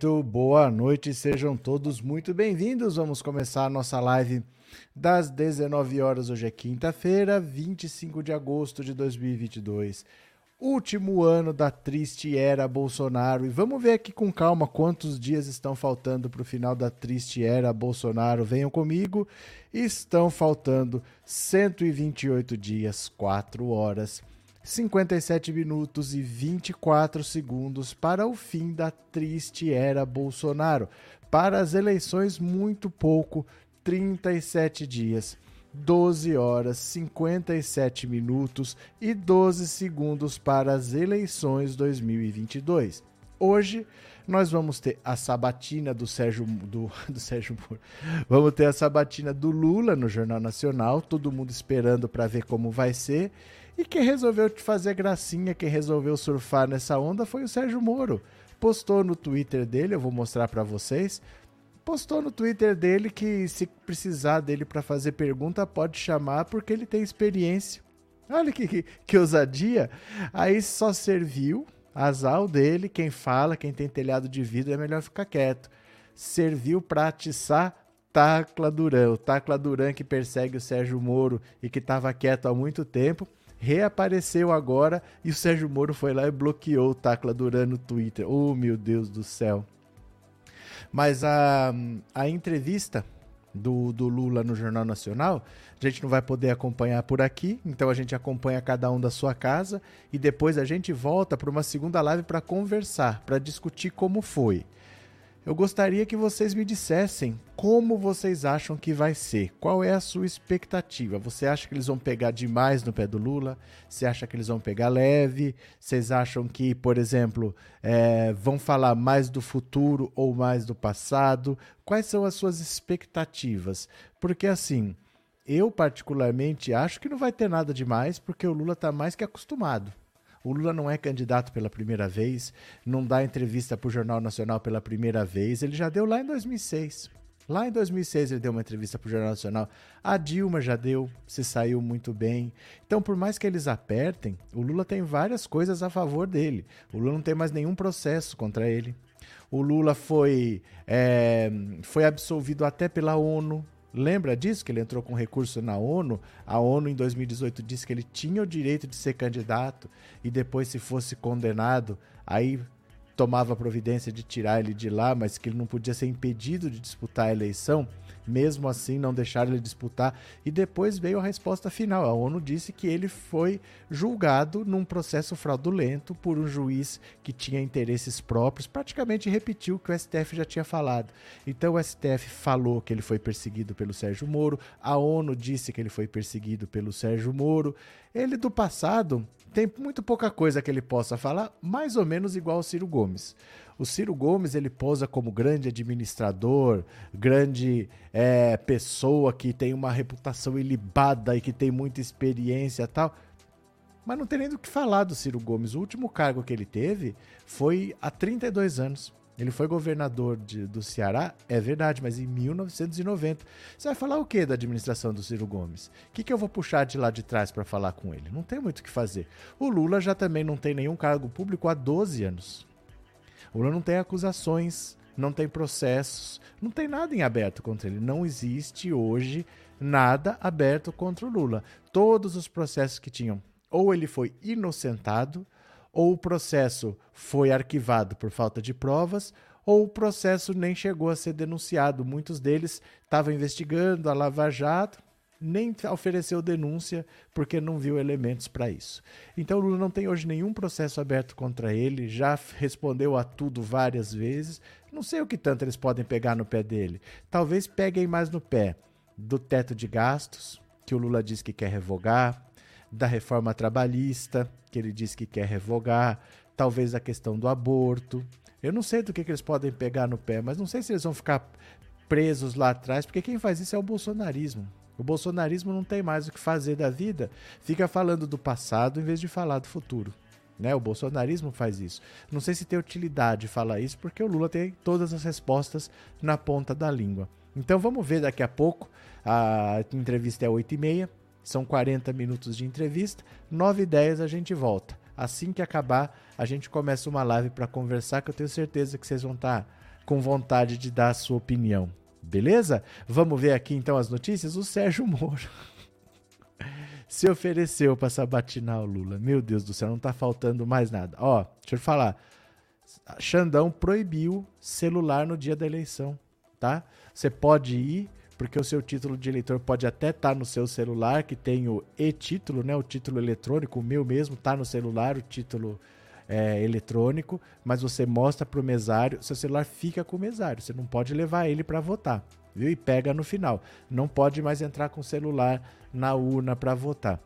Muito boa noite, sejam todos muito bem-vindos. Vamos começar a nossa live das 19 horas. Hoje é quinta-feira, 25 de agosto de 2022. Último ano da triste era Bolsonaro. E vamos ver aqui com calma quantos dias estão faltando para o final da triste era Bolsonaro. Venham comigo. Estão faltando 128 dias, 4 horas 57 minutos e 24 segundos para o fim da triste era Bolsonaro. Para as eleições, muito pouco, 37 dias. 12 horas, 57 minutos e 12 segundos para as eleições 2022. Hoje nós vamos ter a sabatina do Sérgio do, do Sérgio Moro. Vamos ter a sabatina do Lula no Jornal Nacional, todo mundo esperando para ver como vai ser. E quem resolveu te fazer gracinha, quem resolveu surfar nessa onda foi o Sérgio Moro. Postou no Twitter dele, eu vou mostrar para vocês. Postou no Twitter dele que se precisar dele para fazer pergunta, pode chamar porque ele tem experiência. Olha que, que, que ousadia. Aí só serviu azar dele, quem fala, quem tem telhado de vidro é melhor ficar quieto. Serviu para atiçar Tacla Duran, o Tacla Duran que persegue o Sérgio Moro e que estava quieto há muito tempo reapareceu agora e o Sérgio Moro foi lá e bloqueou o Tacla Duran no Twitter. Oh, meu Deus do céu. Mas a, a entrevista do, do Lula no Jornal Nacional, a gente não vai poder acompanhar por aqui, então a gente acompanha cada um da sua casa e depois a gente volta para uma segunda live para conversar, para discutir como foi eu gostaria que vocês me dissessem como vocês acham que vai ser. Qual é a sua expectativa? Você acha que eles vão pegar demais no pé do Lula? Você acha que eles vão pegar leve? Vocês acham que, por exemplo, é, vão falar mais do futuro ou mais do passado? Quais são as suas expectativas? Porque assim, eu particularmente acho que não vai ter nada demais, porque o Lula está mais que acostumado. O Lula não é candidato pela primeira vez, não dá entrevista para o Jornal Nacional pela primeira vez. Ele já deu lá em 2006. Lá em 2006 ele deu uma entrevista para o Jornal Nacional. A Dilma já deu, se saiu muito bem. Então, por mais que eles apertem, o Lula tem várias coisas a favor dele. O Lula não tem mais nenhum processo contra ele. O Lula foi, é, foi absolvido até pela ONU Lembra disso? Que ele entrou com recurso na ONU. A ONU, em 2018, disse que ele tinha o direito de ser candidato e depois, se fosse condenado, aí tomava providência de tirar ele de lá, mas que ele não podia ser impedido de disputar a eleição. Mesmo assim, não deixaram ele disputar. E depois veio a resposta final. A ONU disse que ele foi julgado num processo fraudulento por um juiz que tinha interesses próprios. Praticamente repetiu o que o STF já tinha falado. Então, o STF falou que ele foi perseguido pelo Sérgio Moro. A ONU disse que ele foi perseguido pelo Sérgio Moro. Ele do passado tem muito pouca coisa que ele possa falar, mais ou menos igual ao Ciro Gomes. O Ciro Gomes ele posa como grande administrador, grande é, pessoa que tem uma reputação ilibada e que tem muita experiência e tal. Mas não tem nem do que falar do Ciro Gomes. O último cargo que ele teve foi há 32 anos. Ele foi governador de, do Ceará, é verdade, mas em 1990. Você vai falar o que da administração do Ciro Gomes? O que, que eu vou puxar de lá de trás para falar com ele? Não tem muito o que fazer. O Lula já também não tem nenhum cargo público há 12 anos. O Lula não tem acusações, não tem processos, não tem nada em aberto contra ele. Não existe hoje nada aberto contra o Lula. Todos os processos que tinham, ou ele foi inocentado, ou o processo foi arquivado por falta de provas, ou o processo nem chegou a ser denunciado. Muitos deles estavam investigando a Lava Jato, nem ofereceu denúncia porque não viu elementos para isso. Então Lula não tem hoje nenhum processo aberto contra ele, já respondeu a tudo várias vezes. Não sei o que tanto eles podem pegar no pé dele. Talvez peguem mais no pé do teto de gastos, que o Lula diz que quer revogar, da reforma trabalhista, que ele diz que quer revogar, talvez a questão do aborto. Eu não sei do que, que eles podem pegar no pé, mas não sei se eles vão ficar presos lá atrás, porque quem faz isso é o bolsonarismo. O bolsonarismo não tem mais o que fazer da vida, fica falando do passado em vez de falar do futuro. Né? O bolsonarismo faz isso. Não sei se tem utilidade falar isso, porque o Lula tem todas as respostas na ponta da língua. Então vamos ver daqui a pouco. A entrevista é 8h30, são 40 minutos de entrevista. 9h10 a gente volta. Assim que acabar, a gente começa uma live para conversar, que eu tenho certeza que vocês vão estar tá com vontade de dar a sua opinião. Beleza? Vamos ver aqui então as notícias. O Sérgio Moro se ofereceu para sabatinar o Lula. Meu Deus do céu, não tá faltando mais nada. Ó, deixa eu falar. Xandão proibiu celular no dia da eleição, tá? Você pode ir, porque o seu título de eleitor pode até estar tá no seu celular, que tem o e-título, né? O título eletrônico, o meu mesmo tá no celular, o título é, eletrônico, mas você mostra para o mesário, seu celular fica com o mesário, você não pode levar ele para votar, viu? E pega no final. Não pode mais entrar com o celular na urna para votar.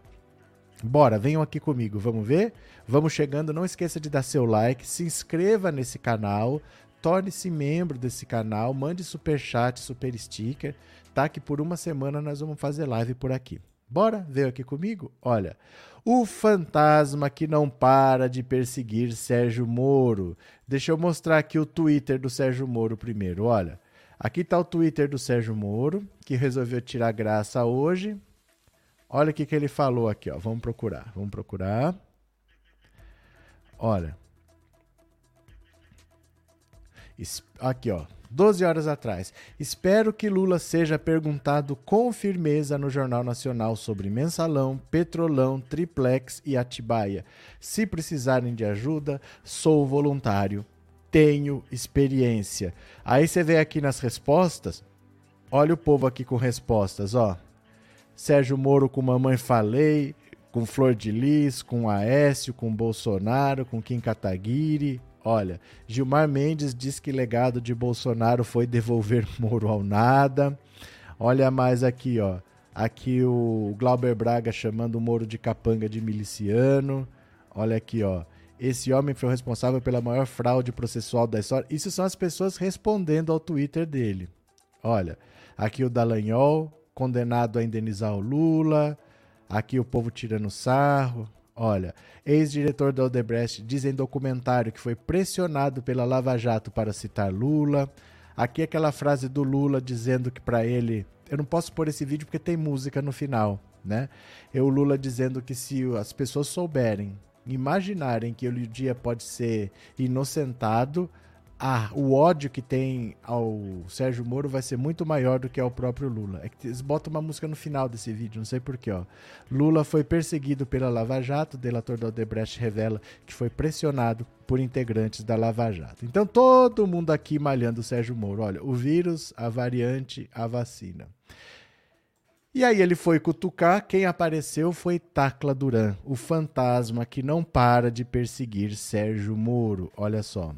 Bora, venham aqui comigo, vamos ver? Vamos chegando, não esqueça de dar seu like, se inscreva nesse canal, torne-se membro desse canal, mande super chat, super sticker, tá? Que por uma semana nós vamos fazer live por aqui. Bora? Veio aqui comigo? Olha, o fantasma que não para de perseguir Sérgio Moro. Deixa eu mostrar aqui o Twitter do Sérgio Moro primeiro. Olha, aqui está o Twitter do Sérgio Moro, que resolveu tirar graça hoje. Olha o que, que ele falou aqui, ó. Vamos procurar, vamos procurar. Olha. Aqui, ó. 12 horas atrás. Espero que Lula seja perguntado com firmeza no Jornal Nacional sobre mensalão, petrolão, triplex e Atibaia. Se precisarem de ajuda, sou voluntário. Tenho experiência. Aí você vê aqui nas respostas. Olha o povo aqui com respostas, ó. Sérgio Moro com Mamãe Falei, com Flor de Lis, com Aécio, com Bolsonaro, com Kim Kataguiri, Olha, Gilmar Mendes diz que legado de Bolsonaro foi devolver Moro ao nada. Olha mais aqui, ó. Aqui o Glauber Braga chamando o Moro de capanga de miliciano. Olha aqui, ó. Esse homem foi o responsável pela maior fraude processual da história. Isso são as pessoas respondendo ao Twitter dele. Olha, aqui o Dallagnol, condenado a indenizar o Lula. Aqui o povo tirando sarro. Olha, ex-diretor da Odebrecht diz em documentário que foi pressionado pela Lava Jato para citar Lula. Aqui aquela frase do Lula dizendo que para ele, eu não posso pôr esse vídeo porque tem música no final, né? E o Lula dizendo que se as pessoas souberem, imaginarem que um dia pode ser inocentado, o ódio que tem ao Sérgio Moro vai ser muito maior do que ao próprio Lula. É que eles botam uma música no final desse vídeo, não sei porquê. Lula foi perseguido pela Lava Jato, o delator da Odebrecht revela que foi pressionado por integrantes da Lava Jato. Então todo mundo aqui malhando o Sérgio Moro. Olha, o vírus, a variante, a vacina. E aí ele foi cutucar, quem apareceu foi Tacla Duran, o fantasma que não para de perseguir Sérgio Moro. Olha só.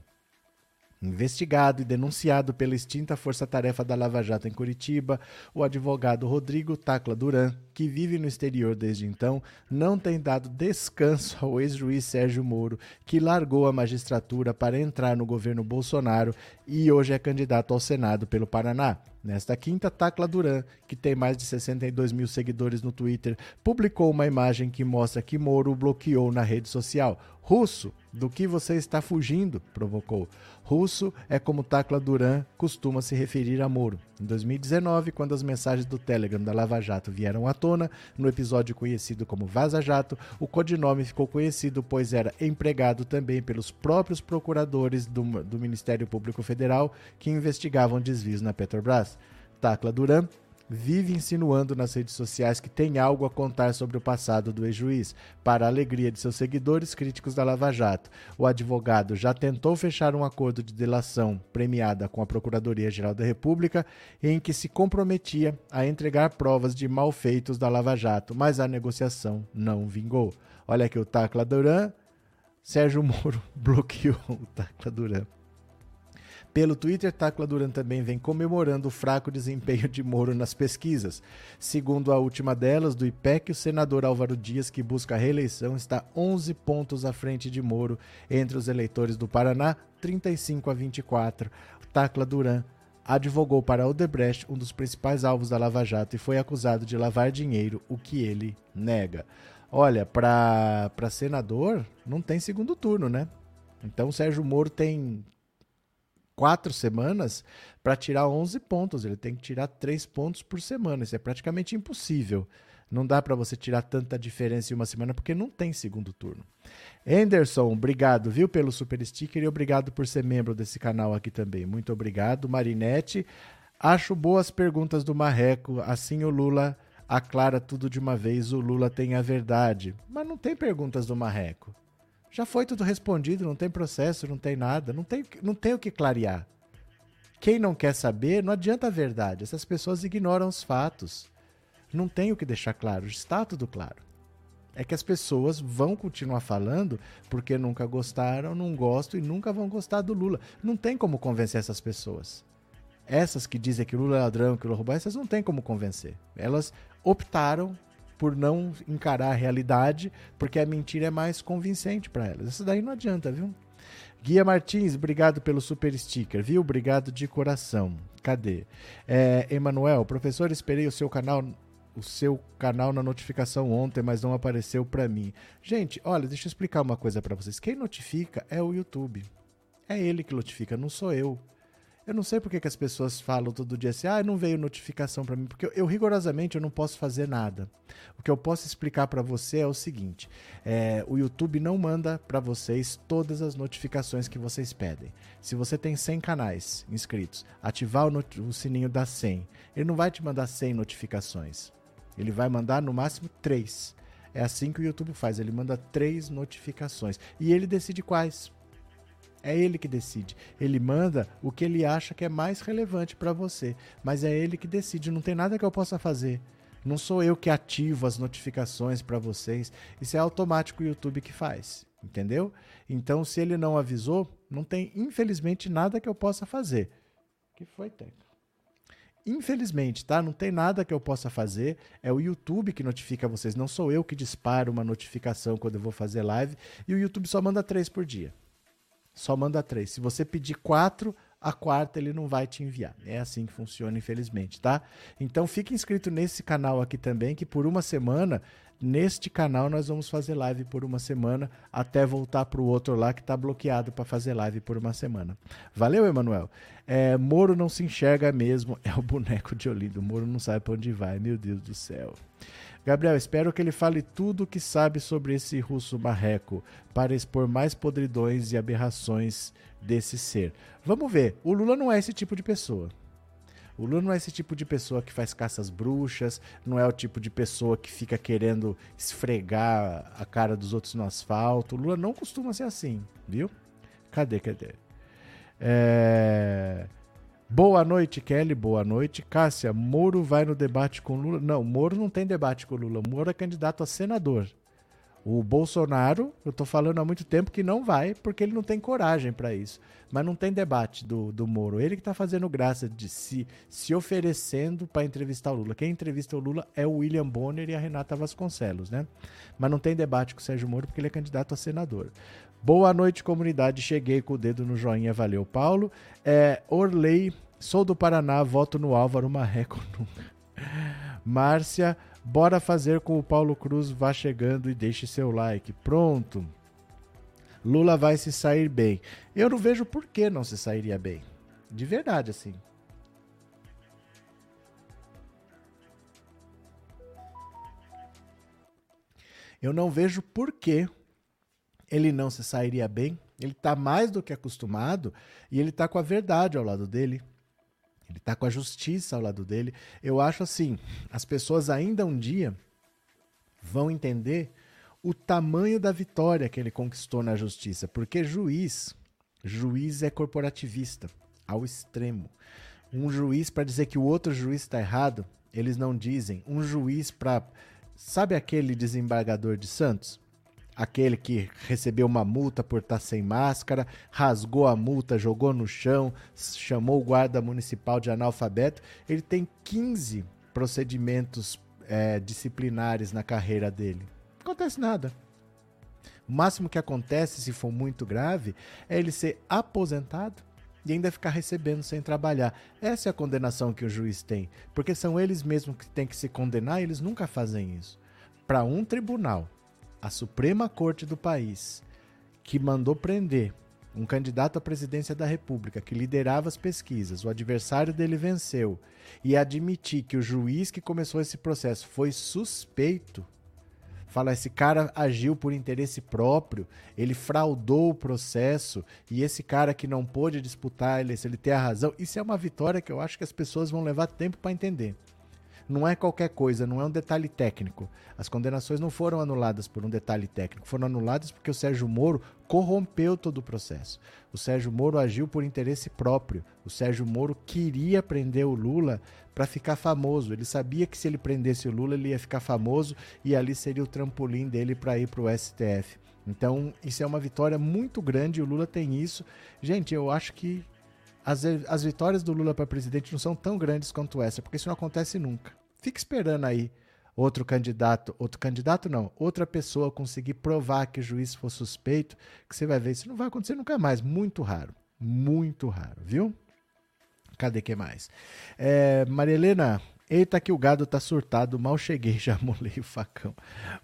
Investigado e denunciado pela extinta força-tarefa da Lava Jato em Curitiba, o advogado Rodrigo Tacla Duran, que vive no exterior desde então, não tem dado descanso ao ex-juiz Sérgio Moro, que largou a magistratura para entrar no governo Bolsonaro e hoje é candidato ao Senado pelo Paraná. Nesta quinta, Tacla Duran, que tem mais de 62 mil seguidores no Twitter, publicou uma imagem que mostra que Moro bloqueou na rede social. Russo, do que você está fugindo? provocou. Russo é como Tacla Duran costuma se referir a Moro. Em 2019, quando as mensagens do Telegram da Lava Jato vieram à tona, no episódio conhecido como Vaza Jato, o codinome ficou conhecido pois era empregado também pelos próprios procuradores do, do Ministério Público Federal que investigavam desvios na Petrobras. Tacla Duran vive insinuando nas redes sociais que tem algo a contar sobre o passado do ex-juiz, para a alegria de seus seguidores críticos da Lava Jato. O advogado já tentou fechar um acordo de delação premiada com a Procuradoria-Geral da República, em que se comprometia a entregar provas de malfeitos da Lava Jato, mas a negociação não vingou. Olha aqui o Tacla Duran. Sérgio Moro bloqueou o Tacla Duran. Pelo Twitter, Tacla Duran também vem comemorando o fraco desempenho de Moro nas pesquisas. Segundo a última delas, do IPEC, o senador Álvaro Dias, que busca a reeleição, está 11 pontos à frente de Moro entre os eleitores do Paraná, 35 a 24. Tacla Duran advogou para Odebrecht, um dos principais alvos da Lava Jato, e foi acusado de lavar dinheiro, o que ele nega. Olha, para senador, não tem segundo turno, né? Então o Sérgio Moro tem quatro semanas para tirar 11 pontos. Ele tem que tirar três pontos por semana. Isso é praticamente impossível. Não dá para você tirar tanta diferença em uma semana porque não tem segundo turno. Anderson, obrigado, viu, pelo super sticker e obrigado por ser membro desse canal aqui também. Muito obrigado, Marinete. Acho boas perguntas do Marreco. Assim o Lula aclara tudo de uma vez. O Lula tem a verdade. Mas não tem perguntas do Marreco. Já foi tudo respondido, não tem processo, não tem nada, não tem, não tem o que clarear. Quem não quer saber, não adianta a verdade. Essas pessoas ignoram os fatos. Não tem o que deixar claro, está tudo claro. É que as pessoas vão continuar falando porque nunca gostaram, não gostam e nunca vão gostar do Lula. Não tem como convencer essas pessoas. Essas que dizem que Lula é ladrão, que Lula roubou, essas não tem como convencer. Elas optaram por não encarar a realidade, porque a mentira é mais convincente para elas. Isso daí não adianta, viu? Guia Martins, obrigado pelo super sticker, viu? Obrigado de coração. Cadê? É, Emanuel, professor, esperei o seu canal o seu canal na notificação ontem, mas não apareceu para mim. Gente, olha, deixa eu explicar uma coisa para vocês. Quem notifica é o YouTube. É ele que notifica, não sou eu. Eu não sei porque que as pessoas falam todo dia assim, ah, não veio notificação para mim, porque eu, eu, rigorosamente eu não posso fazer nada. O que eu posso explicar para você é o seguinte: é, o YouTube não manda para vocês todas as notificações que vocês pedem. Se você tem 100 canais inscritos, ativar o, o sininho da 100, ele não vai te mandar 100 notificações. Ele vai mandar no máximo três. É assim que o YouTube faz, ele manda três notificações. E ele decide quais. É ele que decide. Ele manda o que ele acha que é mais relevante para você. Mas é ele que decide. Não tem nada que eu possa fazer. Não sou eu que ativo as notificações para vocês. Isso é automático o YouTube que faz. Entendeu? Então, se ele não avisou, não tem, infelizmente, nada que eu possa fazer. que foi, Teca? Infelizmente, tá? Não tem nada que eu possa fazer. É o YouTube que notifica vocês. Não sou eu que disparo uma notificação quando eu vou fazer live. E o YouTube só manda três por dia. Só manda três. Se você pedir quatro, a quarta ele não vai te enviar. É assim que funciona, infelizmente, tá? Então fique inscrito nesse canal aqui também, que por uma semana Neste canal nós vamos fazer live por uma semana até voltar para o outro lá que está bloqueado para fazer live por uma semana. Valeu, Emanuel. É, Moro não se enxerga mesmo, é o boneco de Olindo. Moro não sabe para onde vai, meu Deus do céu. Gabriel, espero que ele fale tudo o que sabe sobre esse russo marreco para expor mais podridões e aberrações desse ser. Vamos ver. O Lula não é esse tipo de pessoa. O Lula não é esse tipo de pessoa que faz caças bruxas, não é o tipo de pessoa que fica querendo esfregar a cara dos outros no asfalto. O Lula não costuma ser assim, viu? Cadê, cadê? É... Boa noite, Kelly. Boa noite. Cássia, Moro vai no debate com Lula? Não, Moro não tem debate com Lula. Moro é candidato a senador. O Bolsonaro, eu estou falando há muito tempo que não vai, porque ele não tem coragem para isso. Mas não tem debate do, do Moro. Ele que está fazendo graça de se, se oferecendo para entrevistar o Lula. Quem entrevista o Lula é o William Bonner e a Renata Vasconcelos, né? Mas não tem debate com o Sérgio Moro porque ele é candidato a senador. Boa noite, comunidade. Cheguei com o dedo no joinha. Valeu, Paulo. É, Orley, sou do Paraná, voto no Álvaro Marreco nunca. Márcia, Bora fazer com o Paulo Cruz, vá chegando e deixe seu like. Pronto. Lula vai se sair bem. Eu não vejo por que não se sairia bem. De verdade, assim. Eu não vejo por que ele não se sairia bem. Ele está mais do que acostumado e ele está com a verdade ao lado dele. Ele está com a justiça ao lado dele. Eu acho assim, as pessoas ainda um dia vão entender o tamanho da vitória que ele conquistou na justiça, porque juiz, juiz é corporativista ao extremo. Um juiz para dizer que o outro juiz está errado, eles não dizem. Um juiz para sabe aquele desembargador de Santos? Aquele que recebeu uma multa por estar sem máscara, rasgou a multa, jogou no chão, chamou o guarda municipal de analfabeto. Ele tem 15 procedimentos é, disciplinares na carreira dele. Não acontece nada. O máximo que acontece, se for muito grave, é ele ser aposentado e ainda ficar recebendo sem trabalhar. Essa é a condenação que o juiz tem, porque são eles mesmos que têm que se condenar e eles nunca fazem isso. Para um tribunal, a Suprema Corte do país, que mandou prender um candidato à presidência da República que liderava as pesquisas, o adversário dele venceu, e admitir que o juiz que começou esse processo foi suspeito, fala esse cara agiu por interesse próprio, ele fraudou o processo e esse cara que não pôde disputar, ele, se ele tem a razão, isso é uma vitória que eu acho que as pessoas vão levar tempo para entender. Não é qualquer coisa, não é um detalhe técnico. As condenações não foram anuladas por um detalhe técnico, foram anuladas porque o Sérgio Moro corrompeu todo o processo. O Sérgio Moro agiu por interesse próprio. O Sérgio Moro queria prender o Lula para ficar famoso. Ele sabia que se ele prendesse o Lula, ele ia ficar famoso e ali seria o trampolim dele para ir para o STF. Então, isso é uma vitória muito grande. O Lula tem isso. Gente, eu acho que as, as vitórias do Lula para presidente não são tão grandes quanto essa, porque isso não acontece nunca. Fica esperando aí outro candidato, outro candidato não, outra pessoa conseguir provar que o juiz for suspeito, que você vai ver, isso não vai acontecer nunca mais, muito raro, muito raro, viu? Cadê que mais? É, Maria Helena, eita que o gado tá surtado, mal cheguei, já molei o facão.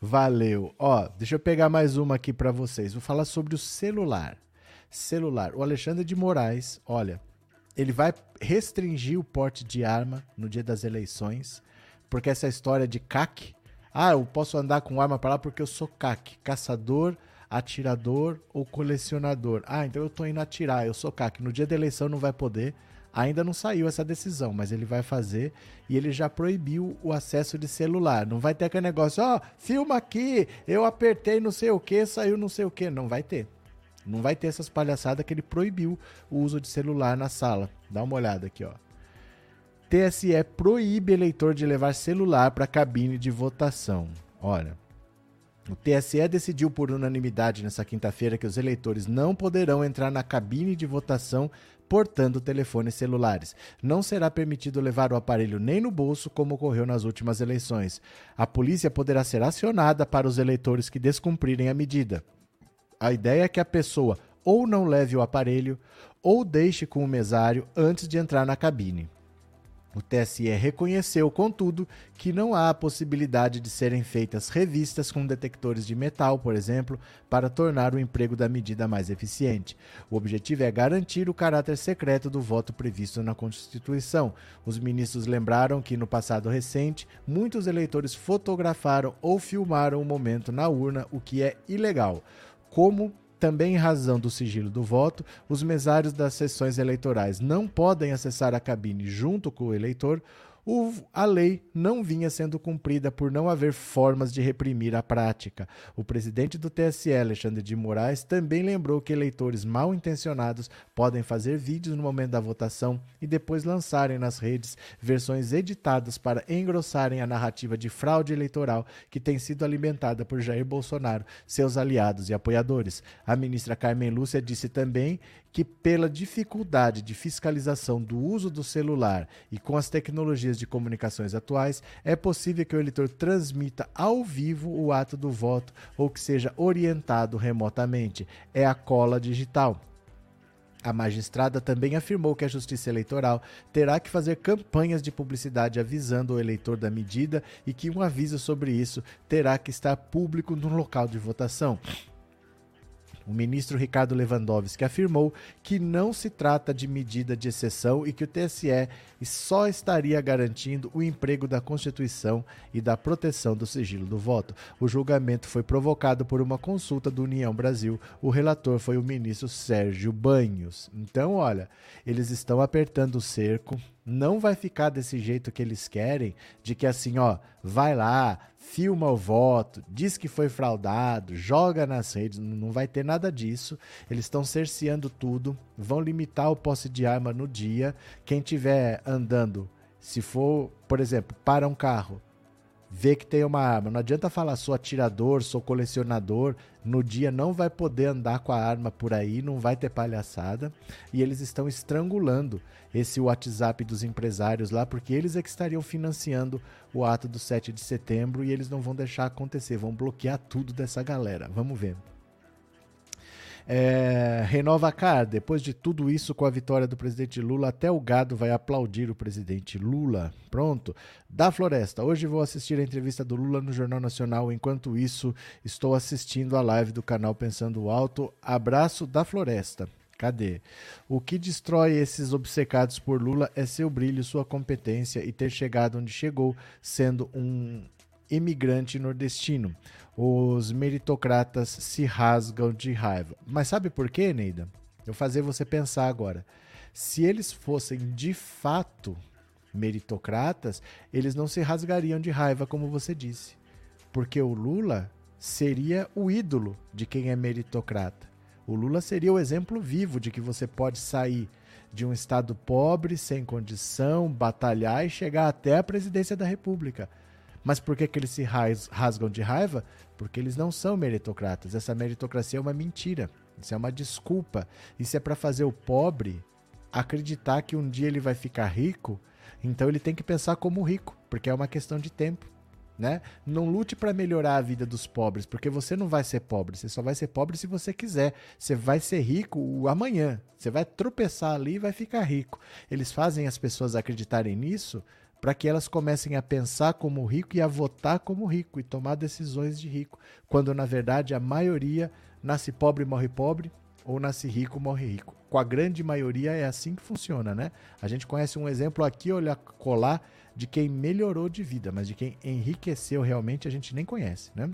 Valeu. Ó, deixa eu pegar mais uma aqui para vocês. Vou falar sobre o celular. Celular. O Alexandre de Moraes, olha, ele vai restringir o porte de arma no dia das eleições, porque essa história de CAC, ah, eu posso andar com arma para lá porque eu sou CAC, caçador, atirador ou colecionador. Ah, então eu tô indo atirar, eu sou CAC. No dia da eleição não vai poder. Ainda não saiu essa decisão, mas ele vai fazer e ele já proibiu o acesso de celular. Não vai ter aquele negócio, ó, oh, filma aqui, eu apertei não sei o que, saiu não sei o que. Não vai ter. Não vai ter essas palhaçadas que ele proibiu o uso de celular na sala. Dá uma olhada aqui, ó. TSE proíbe eleitor de levar celular para cabine de votação. Olha, o TSE decidiu por unanimidade nessa quinta-feira que os eleitores não poderão entrar na cabine de votação portando telefones celulares. Não será permitido levar o aparelho nem no bolso, como ocorreu nas últimas eleições. A polícia poderá ser acionada para os eleitores que descumprirem a medida. A ideia é que a pessoa ou não leve o aparelho ou deixe com o mesário antes de entrar na cabine. O TSE reconheceu, contudo, que não há a possibilidade de serem feitas revistas com detectores de metal, por exemplo, para tornar o emprego da medida mais eficiente. O objetivo é garantir o caráter secreto do voto previsto na Constituição. Os ministros lembraram que, no passado recente, muitos eleitores fotografaram ou filmaram o momento na urna, o que é ilegal. Como também em razão do sigilo do voto, os mesários das sessões eleitorais não podem acessar a cabine junto com o eleitor o, a lei não vinha sendo cumprida por não haver formas de reprimir a prática. O presidente do TSE, Alexandre de Moraes, também lembrou que eleitores mal intencionados podem fazer vídeos no momento da votação e depois lançarem nas redes versões editadas para engrossarem a narrativa de fraude eleitoral que tem sido alimentada por Jair Bolsonaro, seus aliados e apoiadores. A ministra Carmen Lúcia disse também que, pela dificuldade de fiscalização do uso do celular e com as tecnologias de comunicações atuais, é possível que o eleitor transmita ao vivo o ato do voto ou que seja orientado remotamente. É a cola digital. A magistrada também afirmou que a Justiça Eleitoral terá que fazer campanhas de publicidade avisando o eleitor da medida e que um aviso sobre isso terá que estar público no local de votação. O ministro Ricardo Lewandowski afirmou que não se trata de medida de exceção e que o TSE só estaria garantindo o emprego da Constituição e da proteção do sigilo do voto. O julgamento foi provocado por uma consulta do União Brasil. O relator foi o ministro Sérgio Banhos. Então, olha, eles estão apertando o cerco não vai ficar desse jeito que eles querem, de que assim, ó, vai lá, filma o voto, diz que foi fraudado, joga nas redes, não vai ter nada disso. Eles estão cerceando tudo, vão limitar o posse de arma no dia. Quem tiver andando, se for, por exemplo, para um carro, vê que tem uma arma. Não adianta falar sou atirador, sou colecionador. No dia não vai poder andar com a arma por aí, não vai ter palhaçada. E eles estão estrangulando esse WhatsApp dos empresários lá, porque eles é que estariam financiando o ato do 7 de setembro e eles não vão deixar acontecer, vão bloquear tudo dessa galera. Vamos ver. É, renova Car, depois de tudo isso com a vitória do presidente Lula, até o gado vai aplaudir o presidente Lula. Pronto. Da Floresta, hoje vou assistir a entrevista do Lula no Jornal Nacional. Enquanto isso, estou assistindo a live do canal Pensando Alto. Abraço da Floresta. Cadê? O que destrói esses obcecados por Lula é seu brilho, sua competência e ter chegado onde chegou, sendo um imigrante nordestino. Os meritocratas se rasgam de raiva. Mas sabe por quê, Neida? Eu fazer você pensar agora. Se eles fossem de fato meritocratas, eles não se rasgariam de raiva, como você disse. Porque o Lula seria o ídolo de quem é meritocrata. O Lula seria o exemplo vivo de que você pode sair de um estado pobre, sem condição, batalhar e chegar até a presidência da República. Mas por que, que eles se rasgam de raiva? Porque eles não são meritocratas. Essa meritocracia é uma mentira. Isso é uma desculpa. Isso é para fazer o pobre acreditar que um dia ele vai ficar rico. Então ele tem que pensar como rico, porque é uma questão de tempo. Né? Não lute para melhorar a vida dos pobres, porque você não vai ser pobre. Você só vai ser pobre se você quiser. Você vai ser rico amanhã. Você vai tropeçar ali e vai ficar rico. Eles fazem as pessoas acreditarem nisso para que elas comecem a pensar como rico e a votar como rico e tomar decisões de rico, quando na verdade a maioria nasce pobre morre pobre ou nasce rico morre rico. Com a grande maioria é assim que funciona, né? A gente conhece um exemplo aqui, olha colar, de quem melhorou de vida, mas de quem enriqueceu realmente a gente nem conhece, né?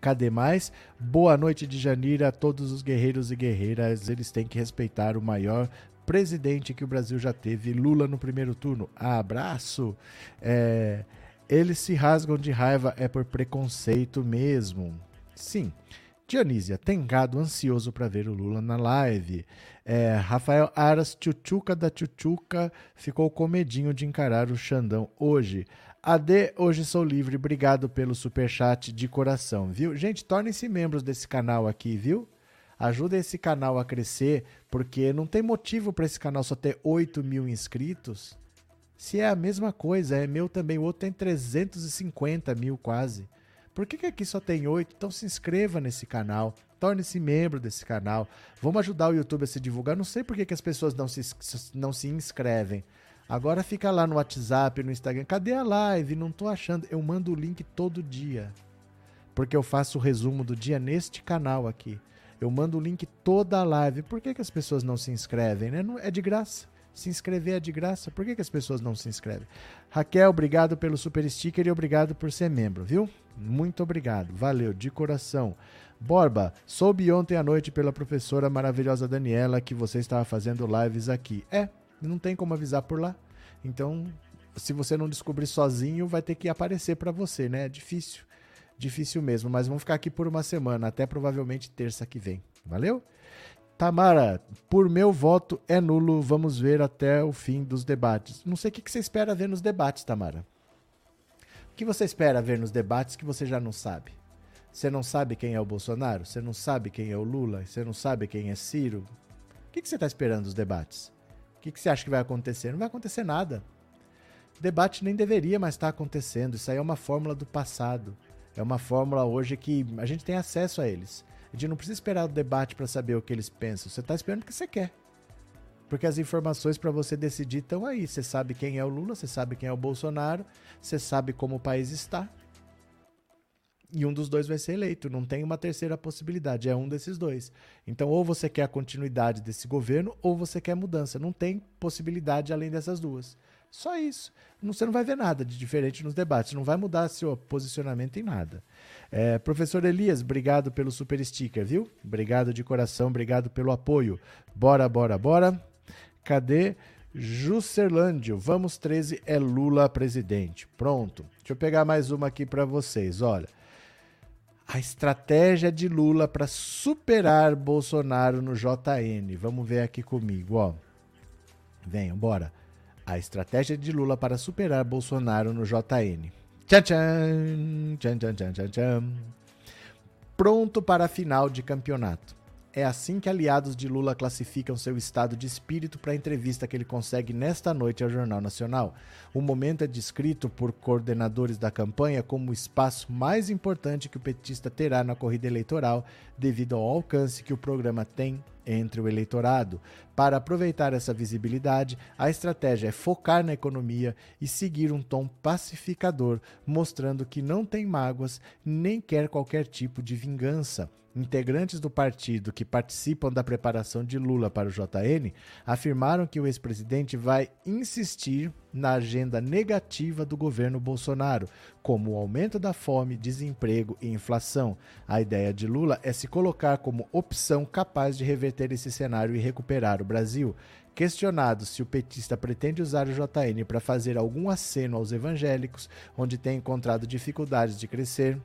Cadê mais? Boa noite de Janira a todos os guerreiros e guerreiras. Eles têm que respeitar o maior presidente que o Brasil já teve, Lula no primeiro turno. Abraço! É, eles se rasgam de raiva, é por preconceito mesmo. Sim. Dionísia, tem gado ansioso para ver o Lula na live. É, Rafael Aras, tchutchuca da tchutchuca, ficou com medinho de encarar o Xandão hoje. AD, hoje sou livre. Obrigado pelo superchat de coração, viu? Gente, tornem-se membros desse canal aqui, viu? Ajuda esse canal a crescer, porque não tem motivo para esse canal só ter 8 mil inscritos. Se é a mesma coisa, é meu também. O outro tem 350 mil quase. Por que, que aqui só tem 8? Então se inscreva nesse canal. Torne-se membro desse canal. Vamos ajudar o YouTube a se divulgar. Não sei por que, que as pessoas não se, não se inscrevem. Agora fica lá no WhatsApp, no Instagram. Cadê a live? Não tô achando. Eu mando o link todo dia. Porque eu faço o resumo do dia neste canal aqui. Eu mando o link toda a live. Por que, que as pessoas não se inscrevem? Né? é de graça. Se inscrever é de graça. Por que, que as pessoas não se inscrevem? Raquel, obrigado pelo super sticker e obrigado por ser membro, viu? Muito obrigado. Valeu, de coração. Borba, soube ontem à noite pela professora maravilhosa Daniela que você estava fazendo lives aqui. É, não tem como avisar por lá. Então, se você não descobrir sozinho, vai ter que aparecer para você, né? É difícil difícil mesmo, mas vamos ficar aqui por uma semana, até provavelmente terça que vem. Valeu? Tamara, por meu voto é nulo, vamos ver até o fim dos debates. Não sei o que você espera ver nos debates, Tamara. O que você espera ver nos debates que você já não sabe? Você não sabe quem é o Bolsonaro? Você não sabe quem é o Lula? Você não sabe quem é Ciro? O que você está esperando dos debates? O que você acha que vai acontecer? Não vai acontecer nada. Debate nem deveria mais estar acontecendo. Isso aí é uma fórmula do passado. É uma fórmula hoje que a gente tem acesso a eles. A gente não precisa esperar o debate para saber o que eles pensam. Você está esperando o que você quer. Porque as informações para você decidir estão aí. Você sabe quem é o Lula, você sabe quem é o Bolsonaro, você sabe como o país está. E um dos dois vai ser eleito. Não tem uma terceira possibilidade. É um desses dois. Então, ou você quer a continuidade desse governo, ou você quer mudança. Não tem possibilidade além dessas duas. Só isso. Você não vai ver nada de diferente nos debates, não vai mudar seu posicionamento em nada. É, professor Elias, obrigado pelo super sticker, viu? Obrigado de coração, obrigado pelo apoio. Bora, bora, bora. Cadê? Juscelândio, vamos 13 é Lula presidente. Pronto. Deixa eu pegar mais uma aqui para vocês. Olha, a estratégia de Lula para superar Bolsonaro no JN. Vamos ver aqui comigo, ó. Venham, bora. A estratégia de Lula para superar Bolsonaro no JN. Tchan, tchan, tchan, tchan, tchan, tchan. Pronto para a final de campeonato. É assim que aliados de Lula classificam seu estado de espírito para a entrevista que ele consegue nesta noite ao Jornal Nacional. O momento é descrito por coordenadores da campanha como o espaço mais importante que o petista terá na corrida eleitoral, devido ao alcance que o programa tem entre o eleitorado. Para aproveitar essa visibilidade, a estratégia é focar na economia e seguir um tom pacificador, mostrando que não tem mágoas nem quer qualquer tipo de vingança. Integrantes do partido que participam da preparação de Lula para o JN afirmaram que o ex-presidente vai insistir na agenda negativa do governo Bolsonaro, como o aumento da fome, desemprego e inflação. A ideia de Lula é se colocar como opção capaz de reverter esse cenário e recuperar o Brasil. Questionado se o petista pretende usar o JN para fazer algum aceno aos evangélicos, onde tem encontrado dificuldades de crescer,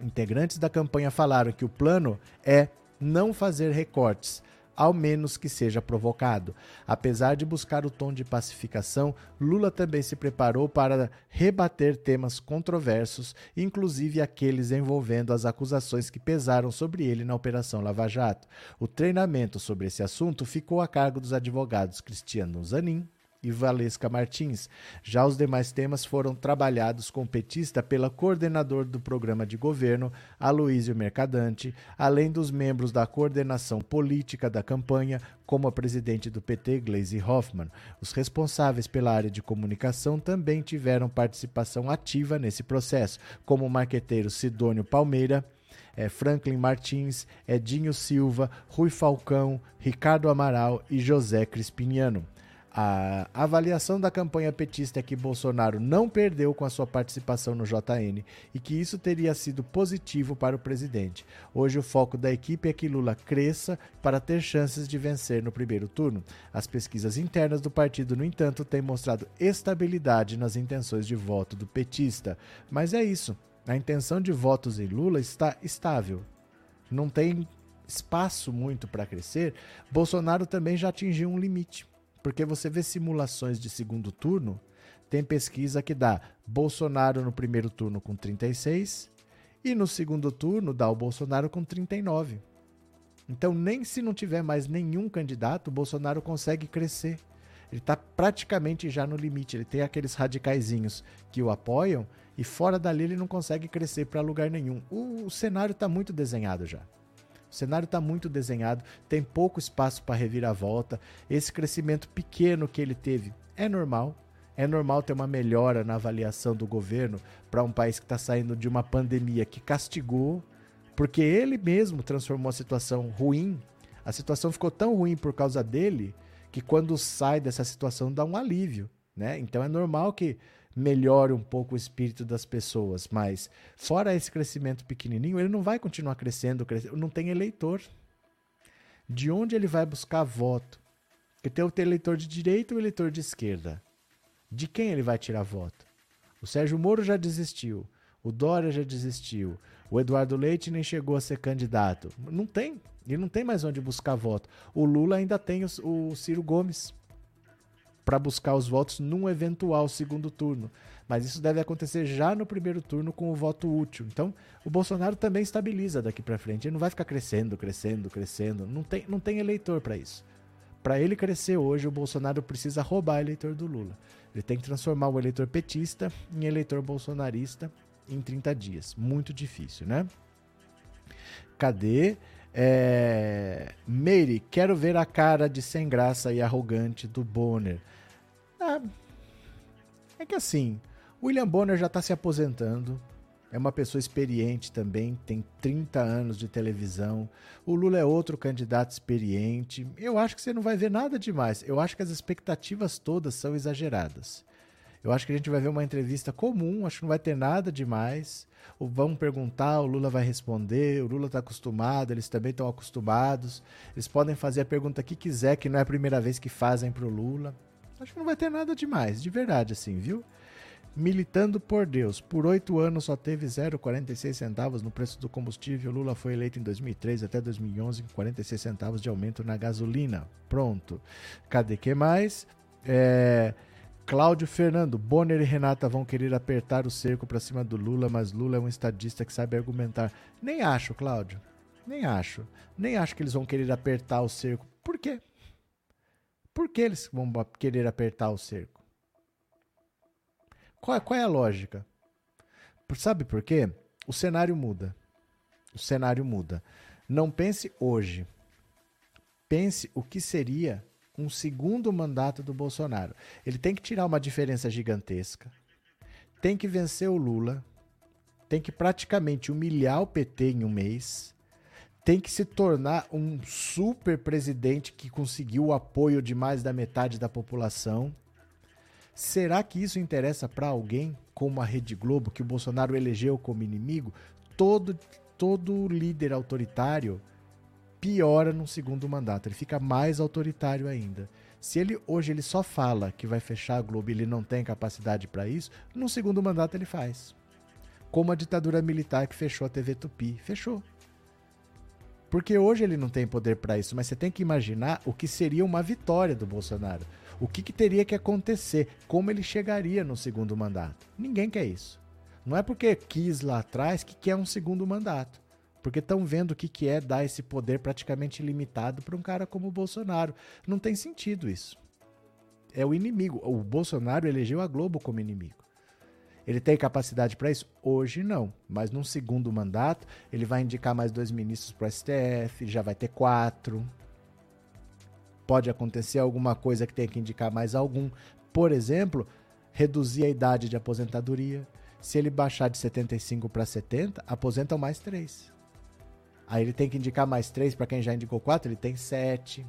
Integrantes da campanha falaram que o plano é não fazer recortes, ao menos que seja provocado. Apesar de buscar o tom de pacificação, Lula também se preparou para rebater temas controversos, inclusive aqueles envolvendo as acusações que pesaram sobre ele na Operação Lava Jato. O treinamento sobre esse assunto ficou a cargo dos advogados Cristiano Zanin e Valesca Martins. Já os demais temas foram trabalhados com o petista pela coordenador do programa de governo, Aloísio Mercadante, além dos membros da coordenação política da campanha, como a presidente do PT, Gleisi Hoffmann. Os responsáveis pela área de comunicação também tiveram participação ativa nesse processo, como o marqueteiro Sidônio Palmeira, é Franklin Martins, Edinho Silva, Rui Falcão, Ricardo Amaral e José Crispiniano. A avaliação da campanha petista é que Bolsonaro não perdeu com a sua participação no JN e que isso teria sido positivo para o presidente. Hoje, o foco da equipe é que Lula cresça para ter chances de vencer no primeiro turno. As pesquisas internas do partido, no entanto, têm mostrado estabilidade nas intenções de voto do petista. Mas é isso. A intenção de votos em Lula está estável. Não tem espaço muito para crescer. Bolsonaro também já atingiu um limite. Porque você vê simulações de segundo turno, tem pesquisa que dá Bolsonaro no primeiro turno com 36 e no segundo turno dá o Bolsonaro com 39. Então, nem se não tiver mais nenhum candidato, o Bolsonaro consegue crescer. Ele está praticamente já no limite. Ele tem aqueles radicaizinhos que o apoiam e fora dali ele não consegue crescer para lugar nenhum. O, o cenário está muito desenhado já. O cenário está muito desenhado, tem pouco espaço para reviravolta. Esse crescimento pequeno que ele teve é normal. É normal ter uma melhora na avaliação do governo para um país que está saindo de uma pandemia que castigou, porque ele mesmo transformou a situação ruim. A situação ficou tão ruim por causa dele que quando sai dessa situação dá um alívio. Né? Então é normal que melhore um pouco o espírito das pessoas, mas fora esse crescimento pequenininho, ele não vai continuar crescendo, crescendo não tem eleitor. De onde ele vai buscar voto? Porque tem o eleitor de direita e o eleitor de esquerda. De quem ele vai tirar voto? O Sérgio Moro já desistiu, o Dória já desistiu, o Eduardo Leite nem chegou a ser candidato. Não tem, ele não tem mais onde buscar voto. O Lula ainda tem o, o Ciro Gomes para buscar os votos num eventual segundo turno. Mas isso deve acontecer já no primeiro turno com o voto útil. Então, o Bolsonaro também estabiliza daqui para frente. Ele não vai ficar crescendo, crescendo, crescendo. Não tem, não tem eleitor para isso. Para ele crescer hoje, o Bolsonaro precisa roubar eleitor do Lula. Ele tem que transformar o eleitor petista em eleitor bolsonarista em 30 dias. Muito difícil, né? Cadê? É... Meire, quero ver a cara de sem graça e arrogante do Bonner. Ah, é que assim, William Bonner já está se aposentando. É uma pessoa experiente também, tem 30 anos de televisão. O Lula é outro candidato experiente. Eu acho que você não vai ver nada demais. Eu acho que as expectativas todas são exageradas. Eu acho que a gente vai ver uma entrevista comum, acho que não vai ter nada demais. Vão perguntar, o Lula vai responder, o Lula está acostumado, eles também estão acostumados. Eles podem fazer a pergunta que quiser, que não é a primeira vez que fazem para o Lula. Acho que não vai ter nada demais, de verdade, assim, viu? Militando por Deus. Por oito anos só teve 0,46 centavos no preço do combustível. Lula foi eleito em 2003 até 2011 com 46 centavos de aumento na gasolina. Pronto. Cadê que mais? É... Cláudio Fernando, Bonner e Renata vão querer apertar o cerco para cima do Lula, mas Lula é um estadista que sabe argumentar. Nem acho, Cláudio. Nem acho. Nem acho que eles vão querer apertar o cerco. Por quê? Por que eles vão querer apertar o cerco? Qual, qual é a lógica? Sabe por quê? O cenário muda. O cenário muda. Não pense hoje. Pense o que seria um segundo mandato do Bolsonaro. Ele tem que tirar uma diferença gigantesca. Tem que vencer o Lula. Tem que praticamente humilhar o PT em um mês. Tem que se tornar um super presidente que conseguiu o apoio de mais da metade da população. Será que isso interessa para alguém como a Rede Globo, que o Bolsonaro elegeu como inimigo? Todo, todo líder autoritário piora no segundo mandato, ele fica mais autoritário ainda. Se ele hoje ele só fala que vai fechar a Globo e ele não tem capacidade para isso, no segundo mandato ele faz. Como a ditadura militar que fechou a TV Tupi, fechou. Porque hoje ele não tem poder para isso, mas você tem que imaginar o que seria uma vitória do Bolsonaro. O que, que teria que acontecer? Como ele chegaria no segundo mandato? Ninguém quer isso. Não é porque quis lá atrás que quer um segundo mandato. Porque estão vendo o que, que é dar esse poder praticamente ilimitado para um cara como o Bolsonaro. Não tem sentido isso. É o inimigo. O Bolsonaro elegeu a Globo como inimigo. Ele tem capacidade para isso? Hoje não. Mas num segundo mandato, ele vai indicar mais dois ministros para o STF, já vai ter quatro. Pode acontecer alguma coisa que tenha que indicar mais algum. Por exemplo, reduzir a idade de aposentadoria. Se ele baixar de 75 para 70, aposentam mais três. Aí ele tem que indicar mais três para quem já indicou quatro, ele tem sete.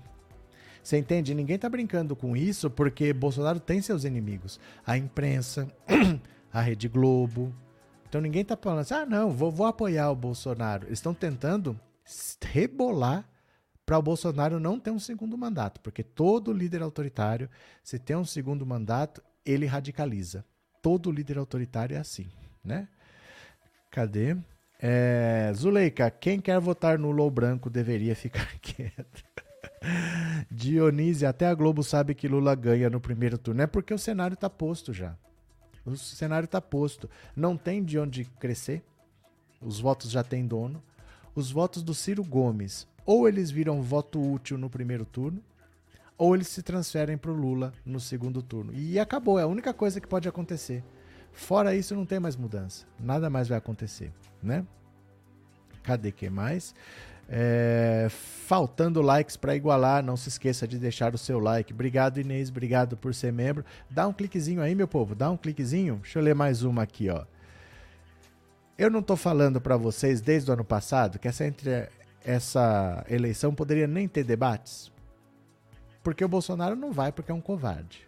Você entende? Ninguém tá brincando com isso porque Bolsonaro tem seus inimigos. A imprensa, a Rede Globo. Então ninguém tá falando assim, ah, não, vou, vou apoiar o Bolsonaro. Eles estão tentando rebolar para o Bolsonaro não ter um segundo mandato, porque todo líder autoritário, se tem um segundo mandato, ele radicaliza. Todo líder autoritário é assim, né? Cadê? É, Zuleika, quem quer votar nulo ou branco deveria ficar quieto. Dionísio, até a Globo sabe que Lula ganha no primeiro turno. É porque o cenário está posto já. O cenário está posto. Não tem de onde crescer. Os votos já têm dono. Os votos do Ciro Gomes, ou eles viram voto útil no primeiro turno, ou eles se transferem para o Lula no segundo turno. E acabou, é a única coisa que pode acontecer. Fora isso, não tem mais mudança. Nada mais vai acontecer, né? Cadê que mais? É, faltando likes para igualar, não se esqueça de deixar o seu like. Obrigado, Inês, obrigado por ser membro. Dá um cliquezinho aí, meu povo, dá um cliquezinho. Deixa eu ler mais uma aqui, ó. Eu não tô falando para vocês desde o ano passado que essa, entre, essa eleição poderia nem ter debates? Porque o Bolsonaro não vai porque é um covarde.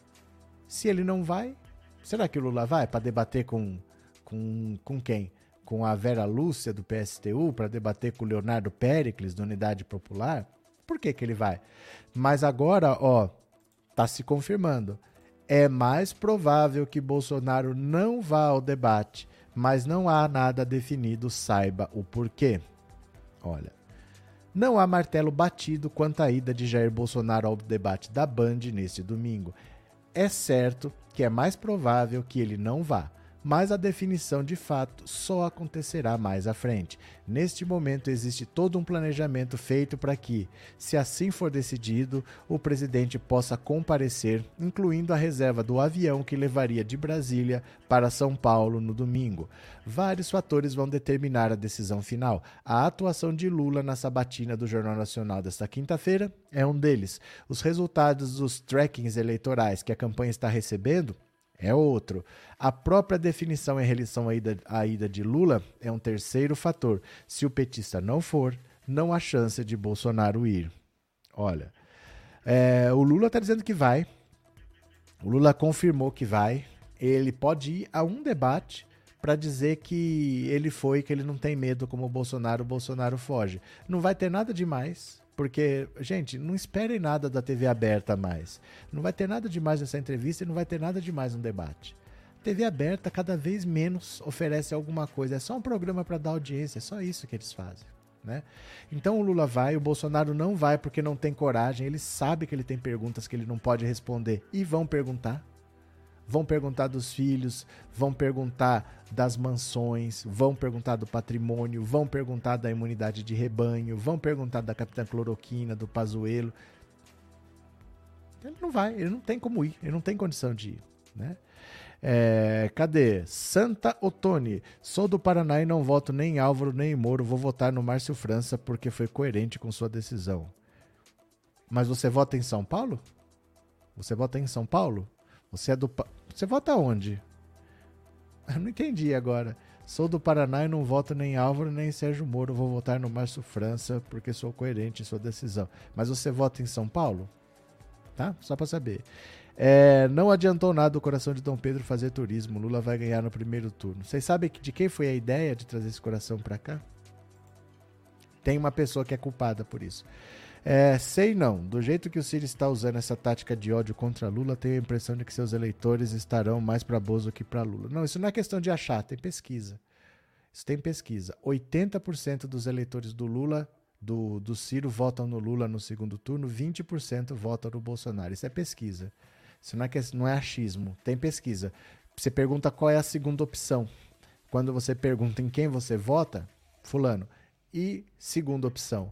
Se ele não vai, Será que o Lula vai para debater com, com, com quem? Com a Vera Lúcia do PSTU, para debater com o Leonardo Pericles da Unidade Popular? Por que, que ele vai? Mas agora, ó, tá se confirmando. É mais provável que Bolsonaro não vá ao debate, mas não há nada definido, saiba o porquê. Olha, não há martelo batido quanto à ida de Jair Bolsonaro ao debate da Band neste domingo. É certo que é mais provável que ele não vá, mas a definição de fato só acontecerá mais à frente. Neste momento existe todo um planejamento feito para que, se assim for decidido, o presidente possa comparecer, incluindo a reserva do avião que levaria de Brasília para São Paulo no domingo. Vários fatores vão determinar a decisão final. A atuação de Lula na sabatina do Jornal Nacional desta quinta-feira é um deles. Os resultados dos trackings eleitorais que a campanha está recebendo é outro. A própria definição em relação à ida, à ida de Lula é um terceiro fator. Se o petista não for, não há chance de Bolsonaro ir. Olha, é, o Lula está dizendo que vai. O Lula confirmou que vai. Ele pode ir a um debate para dizer que ele foi, que ele não tem medo como o Bolsonaro, o Bolsonaro foge. Não vai ter nada demais. Porque, gente, não esperem nada da TV aberta mais. Não vai ter nada demais nessa entrevista e não vai ter nada demais no debate. TV aberta cada vez menos oferece alguma coisa. É só um programa para dar audiência, é só isso que eles fazem. Né? Então o Lula vai, o Bolsonaro não vai porque não tem coragem. Ele sabe que ele tem perguntas que ele não pode responder e vão perguntar. Vão perguntar dos filhos, vão perguntar das mansões, vão perguntar do patrimônio, vão perguntar da imunidade de rebanho, vão perguntar da capitã cloroquina, do pazuelo. Ele não vai, ele não tem como ir, ele não tem condição de ir, né? É, cadê? Santa Otone. Sou do Paraná e não voto nem em Álvaro nem em Moro. Vou votar no Márcio França porque foi coerente com sua decisão. Mas você vota em São Paulo? Você vota em São Paulo? Você é do. Você vota onde? Eu não entendi agora. Sou do Paraná e não voto nem em Álvaro nem em Sérgio Moro. Vou votar no Márcio França porque sou coerente em sua decisão. Mas você vota em São Paulo? Tá? Só para saber. É, não adiantou nada o coração de Dom Pedro fazer turismo. Lula vai ganhar no primeiro turno. Vocês sabem de quem foi a ideia de trazer esse coração para cá? Tem uma pessoa que é culpada por isso. É, sei não. Do jeito que o Ciro está usando essa tática de ódio contra Lula, tenho a impressão de que seus eleitores estarão mais para Bozo que para Lula. Não, isso não é questão de achar, tem pesquisa. Isso tem pesquisa. 80% dos eleitores do Lula, do, do Ciro, votam no Lula no segundo turno, 20% votam no Bolsonaro. Isso é pesquisa. Isso não é, não é achismo, tem pesquisa. Você pergunta qual é a segunda opção. Quando você pergunta em quem você vota, fulano. E segunda opção,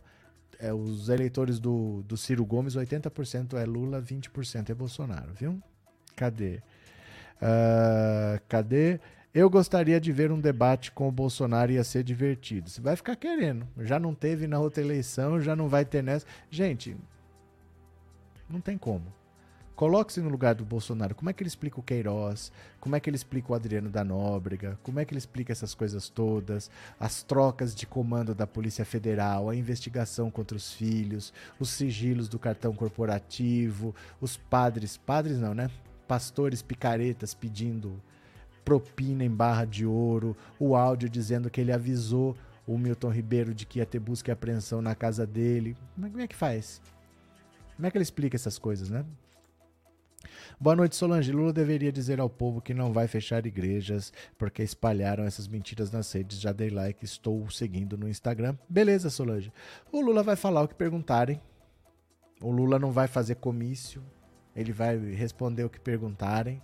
é, os eleitores do, do Ciro Gomes, 80% é Lula, 20% é Bolsonaro, viu? Cadê? Uh, cadê? Eu gostaria de ver um debate com o Bolsonaro, ia ser divertido. Você vai ficar querendo. Já não teve na outra eleição, já não vai ter nessa. Gente, não tem como. Coloque-se no lugar do Bolsonaro. Como é que ele explica o Queiroz? Como é que ele explica o Adriano da Nóbrega? Como é que ele explica essas coisas todas? As trocas de comando da Polícia Federal, a investigação contra os filhos, os sigilos do cartão corporativo, os padres, padres não, né? Pastores picaretas pedindo propina em barra de ouro, o áudio dizendo que ele avisou o Milton Ribeiro de que ia ter busca e apreensão na casa dele. Como é que faz? Como é que ele explica essas coisas, né? Boa noite, Solange. Lula deveria dizer ao povo que não vai fechar igrejas porque espalharam essas mentiras nas redes. Já dei like, estou seguindo no Instagram. Beleza, Solange. O Lula vai falar o que perguntarem. O Lula não vai fazer comício. Ele vai responder o que perguntarem.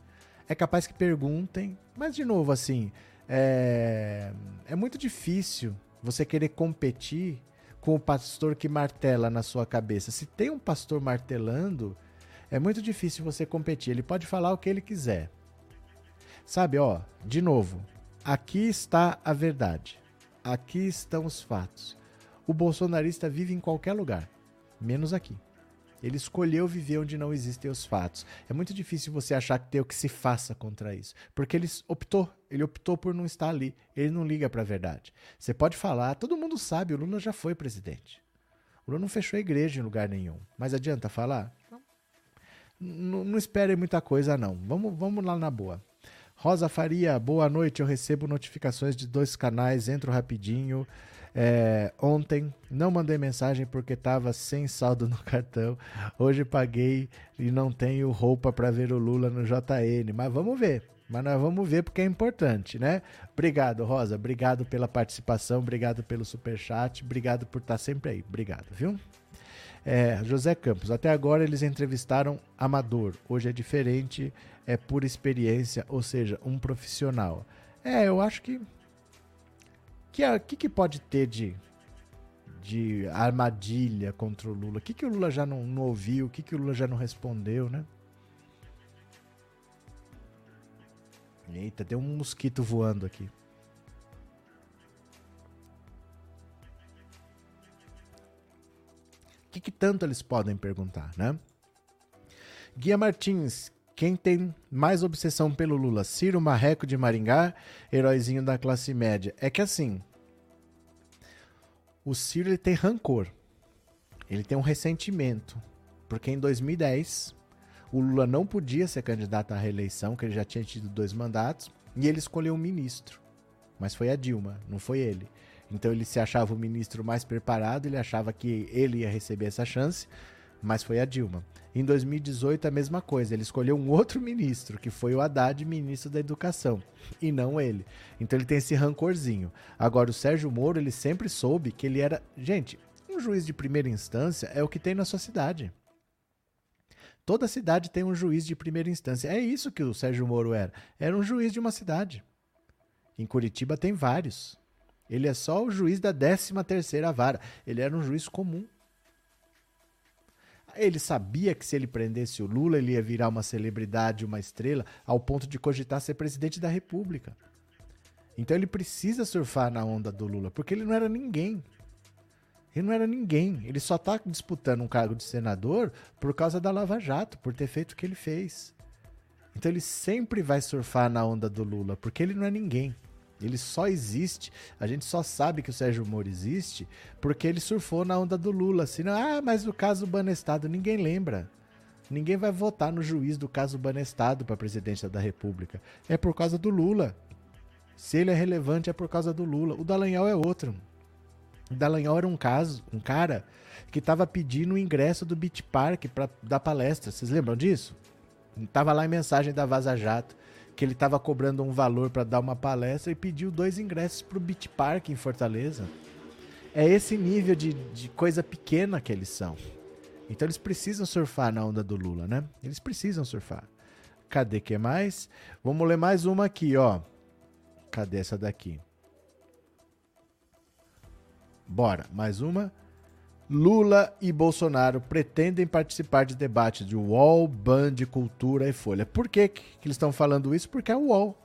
É capaz que perguntem, mas de novo, assim, é, é muito difícil você querer competir com o pastor que martela na sua cabeça. Se tem um pastor martelando, é muito difícil você competir. Ele pode falar o que ele quiser. Sabe, ó, de novo, aqui está a verdade. Aqui estão os fatos. O bolsonarista vive em qualquer lugar, menos aqui. Ele escolheu viver onde não existem os fatos. É muito difícil você achar que tem o que se faça contra isso, porque ele optou, ele optou por não estar ali. Ele não liga para a verdade. Você pode falar, todo mundo sabe, o Lula já foi presidente. O Lula não fechou a igreja em lugar nenhum. Mas adianta falar? Não esperem muita coisa, não. Vamos, vamos lá na boa. Rosa Faria, boa noite. Eu recebo notificações de dois canais, entro rapidinho. É, ontem não mandei mensagem porque estava sem saldo no cartão. Hoje paguei e não tenho roupa para ver o Lula no JN. Mas vamos ver. Mas nós vamos ver porque é importante, né? Obrigado, Rosa. Obrigado pela participação. Obrigado pelo super chat. Obrigado por estar sempre aí. Obrigado, viu? É, José Campos, até agora eles entrevistaram amador, hoje é diferente, é por experiência, ou seja, um profissional. É, eu acho que. O que, que, pode ter de, de armadilha contra o Lula? O que, que o Lula já não, não ouviu? O que, que o Lula já não respondeu, né? Eita, tem um mosquito voando aqui. Que, que tanto eles podem perguntar, né? Guia Martins, quem tem mais obsessão pelo Lula? Ciro Marreco de Maringá, heróizinho da classe média. É que assim, o Ciro ele tem rancor, ele tem um ressentimento, porque em 2010 o Lula não podia ser candidato à reeleição, que ele já tinha tido dois mandatos, e ele escolheu um ministro. Mas foi a Dilma, não foi ele. Então ele se achava o ministro mais preparado, ele achava que ele ia receber essa chance, mas foi a Dilma. Em 2018, a mesma coisa, ele escolheu um outro ministro, que foi o Haddad, ministro da Educação, e não ele. Então ele tem esse rancorzinho. Agora, o Sérgio Moro, ele sempre soube que ele era. Gente, um juiz de primeira instância é o que tem na sua cidade. Toda cidade tem um juiz de primeira instância. É isso que o Sérgio Moro era. Era um juiz de uma cidade. Em Curitiba tem vários. Ele é só o juiz da 13 terceira vara. Ele era um juiz comum. Ele sabia que se ele prendesse o Lula, ele ia virar uma celebridade, uma estrela, ao ponto de cogitar ser presidente da República. Então ele precisa surfar na onda do Lula, porque ele não era ninguém. Ele não era ninguém. Ele só está disputando um cargo de senador por causa da Lava Jato, por ter feito o que ele fez. Então ele sempre vai surfar na onda do Lula, porque ele não é ninguém. Ele só existe, a gente só sabe que o Sérgio Moro existe porque ele surfou na onda do Lula. Senão, ah, mas o caso Banestado, ninguém lembra. Ninguém vai votar no juiz do caso Banestado para presidência da República. É por causa do Lula. Se ele é relevante, é por causa do Lula. O Dallagnol é outro. O Dallagnol era um caso, um cara que estava pedindo o ingresso do Beach Park para dar palestra. Vocês lembram disso? Tava lá em mensagem da Vaza Jato que ele estava cobrando um valor para dar uma palestra e pediu dois ingressos para o Beach Park em Fortaleza. É esse nível de, de coisa pequena que eles são. Então eles precisam surfar na onda do Lula, né? Eles precisam surfar. Cadê que mais? Vamos ler mais uma aqui, ó. Cadê essa daqui? Bora, mais uma. Lula e Bolsonaro pretendem participar de debates de UOL, Band, Cultura e Folha. Por que, que eles estão falando isso? Porque é o UOL.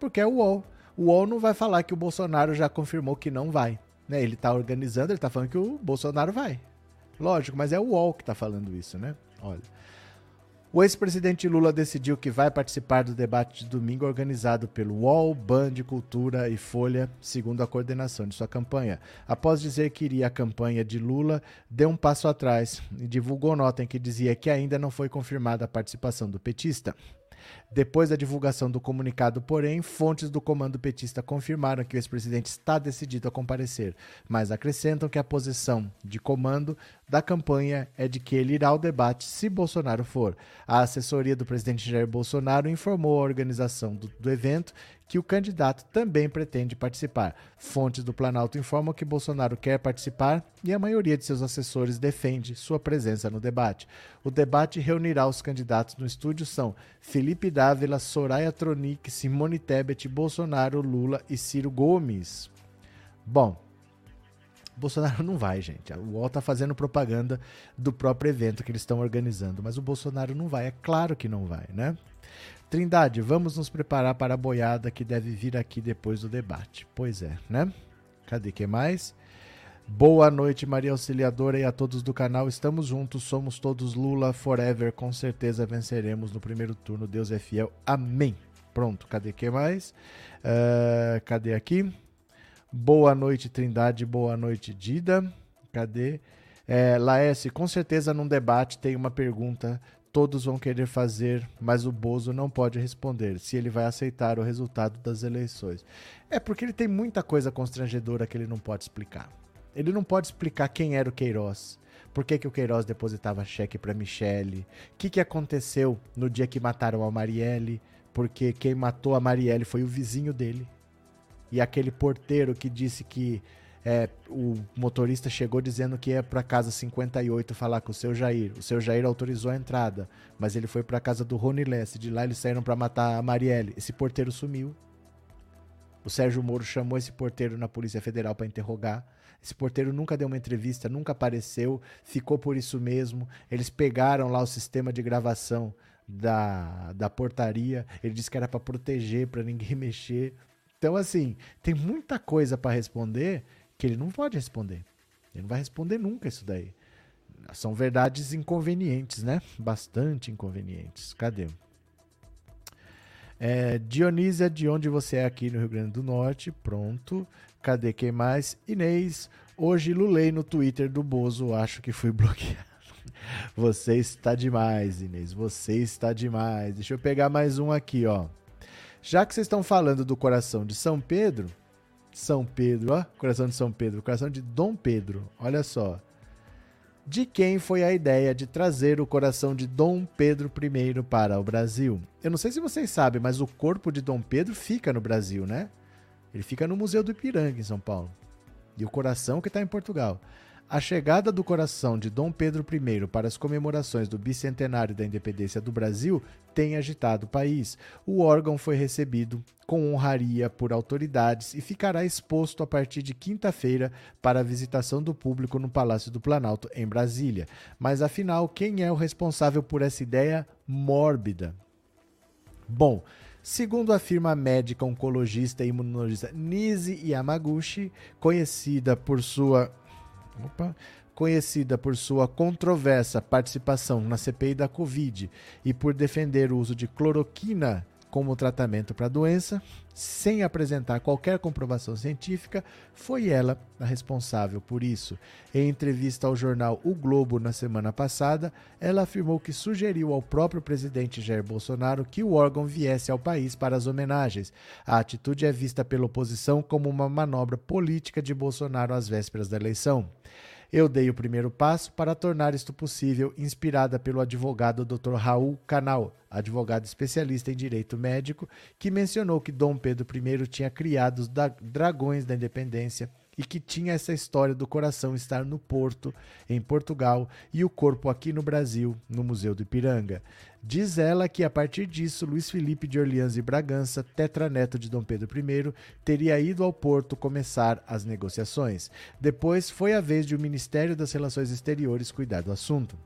Porque é o UOL. O UOL não vai falar que o Bolsonaro já confirmou que não vai. Né? Ele está organizando, ele está falando que o Bolsonaro vai. Lógico, mas é o UOL que está falando isso, né? Olha. O ex-presidente Lula decidiu que vai participar do debate de domingo organizado pelo UOL, Band, Cultura e Folha, segundo a coordenação de sua campanha. Após dizer que iria à campanha de Lula, deu um passo atrás e divulgou nota em que dizia que ainda não foi confirmada a participação do petista. Depois da divulgação do comunicado, porém, fontes do comando petista confirmaram que o ex-presidente está decidido a comparecer, mas acrescentam que a posição de comando da campanha é de que ele irá ao debate se Bolsonaro for. A assessoria do presidente Jair Bolsonaro informou a organização do, do evento que o candidato também pretende participar. Fontes do Planalto informam que Bolsonaro quer participar e a maioria de seus assessores defende sua presença no debate. O debate reunirá os candidatos no estúdio são Felipe Dávila, Soraya Tronic, Simone Tebet, Bolsonaro, Lula e Ciro Gomes. Bom, Bolsonaro não vai, gente. O UOL está fazendo propaganda do próprio evento que eles estão organizando, mas o Bolsonaro não vai. É claro que não vai, né? Trindade, vamos nos preparar para a boiada que deve vir aqui depois do debate. Pois é, né? Cadê que mais? Boa noite, Maria Auxiliadora e a todos do canal. Estamos juntos, somos todos Lula forever. Com certeza venceremos no primeiro turno. Deus é fiel. Amém. Pronto, cadê que mais? Uh, cadê aqui? Boa noite, Trindade. Boa noite, Dida. Cadê? É, Laércio, com certeza num debate tem uma pergunta todos vão querer fazer, mas o Bozo não pode responder se ele vai aceitar o resultado das eleições. É porque ele tem muita coisa constrangedora que ele não pode explicar. Ele não pode explicar quem era o Queiroz. Por que, que o Queiroz depositava cheque para Michele? O que, que aconteceu no dia que mataram a Marielle? Porque quem matou a Marielle foi o vizinho dele. E aquele porteiro que disse que é, o motorista chegou dizendo que ia para casa 58 falar com o seu Jair. O seu Jair autorizou a entrada, mas ele foi para casa do Rony Lesse. De lá eles saíram para matar a Marielle. Esse porteiro sumiu. O Sérgio Moro chamou esse porteiro na Polícia Federal para interrogar. Esse porteiro nunca deu uma entrevista, nunca apareceu, ficou por isso mesmo. Eles pegaram lá o sistema de gravação da, da portaria. Ele disse que era para proteger, para ninguém mexer. Então, assim, tem muita coisa para responder que ele não pode responder. Ele não vai responder nunca isso daí. São verdades inconvenientes, né? Bastante inconvenientes. Cadê? É, Dionísia, de onde você é aqui no Rio Grande do Norte? Pronto. Cadê quem mais? Inês, hoje lulei no Twitter do Bozo, acho que fui bloqueado. Você está demais, Inês. Você está demais. Deixa eu pegar mais um aqui, ó. Já que vocês estão falando do coração de São Pedro, são Pedro, ó, coração de São Pedro, coração de Dom Pedro. Olha só. De quem foi a ideia de trazer o coração de Dom Pedro I para o Brasil? Eu não sei se vocês sabem, mas o corpo de Dom Pedro fica no Brasil, né? Ele fica no Museu do Ipiranga, em São Paulo. E o coração que está em Portugal. A chegada do coração de Dom Pedro I para as comemorações do bicentenário da independência do Brasil tem agitado o país. O órgão foi recebido com honraria por autoridades e ficará exposto a partir de quinta-feira para a visitação do público no Palácio do Planalto, em Brasília. Mas afinal, quem é o responsável por essa ideia mórbida? Bom, Segundo afirma a médica oncologista e imunologista Nise Yamaguchi, conhecida por sua opa, conhecida por sua controversa participação na CPI da Covid e por defender o uso de cloroquina como tratamento para a doença, sem apresentar qualquer comprovação científica, foi ela a responsável por isso. Em entrevista ao jornal O Globo na semana passada, ela afirmou que sugeriu ao próprio presidente Jair Bolsonaro que o órgão viesse ao país para as homenagens. A atitude é vista pela oposição como uma manobra política de Bolsonaro às vésperas da eleição. Eu dei o primeiro passo para tornar isto possível, inspirada pelo advogado Dr. Raul Canal, advogado especialista em direito médico, que mencionou que Dom Pedro I tinha criado os dragões da independência e que tinha essa história do coração estar no Porto, em Portugal, e o corpo aqui no Brasil, no Museu do Ipiranga. Diz ela que a partir disso, Luiz Felipe de Orleans e Bragança, tetraneto de Dom Pedro I, teria ido ao Porto começar as negociações. Depois foi a vez de o Ministério das Relações Exteriores cuidar do assunto.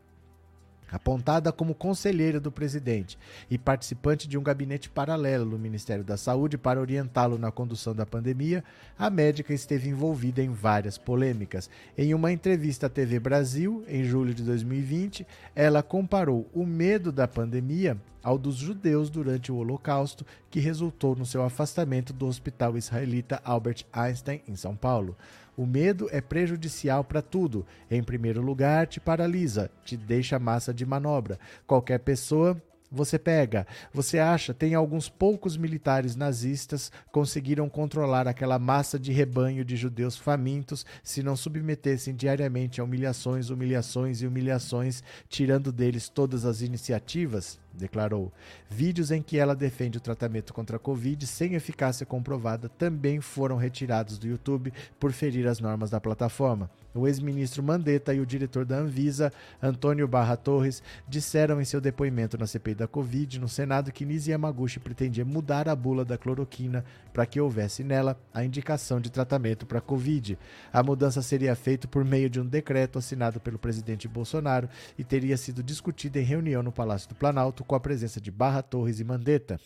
Apontada como conselheira do presidente e participante de um gabinete paralelo no Ministério da Saúde para orientá-lo na condução da pandemia, a médica esteve envolvida em várias polêmicas. Em uma entrevista à TV Brasil, em julho de 2020, ela comparou o medo da pandemia ao dos judeus durante o Holocausto, que resultou no seu afastamento do hospital israelita Albert Einstein, em São Paulo. O medo é prejudicial para tudo. Em primeiro lugar, te paralisa, te deixa massa de manobra. Qualquer pessoa você pega, você acha, tem alguns poucos militares nazistas conseguiram controlar aquela massa de rebanho de judeus famintos se não submetessem diariamente a humilhações, humilhações e humilhações, tirando deles todas as iniciativas? Declarou. Vídeos em que ela defende o tratamento contra a Covid sem eficácia comprovada também foram retirados do YouTube por ferir as normas da plataforma. O ex-ministro Mandetta e o diretor da Anvisa, Antônio Barra Torres, disseram em seu depoimento na CPI da Covid no Senado que Nisi Yamaguchi pretendia mudar a bula da cloroquina para que houvesse nela a indicação de tratamento para a Covid. A mudança seria feita por meio de um decreto assinado pelo presidente Bolsonaro e teria sido discutida em reunião no Palácio do Planalto com a presença de Barra Torres e Mandetta.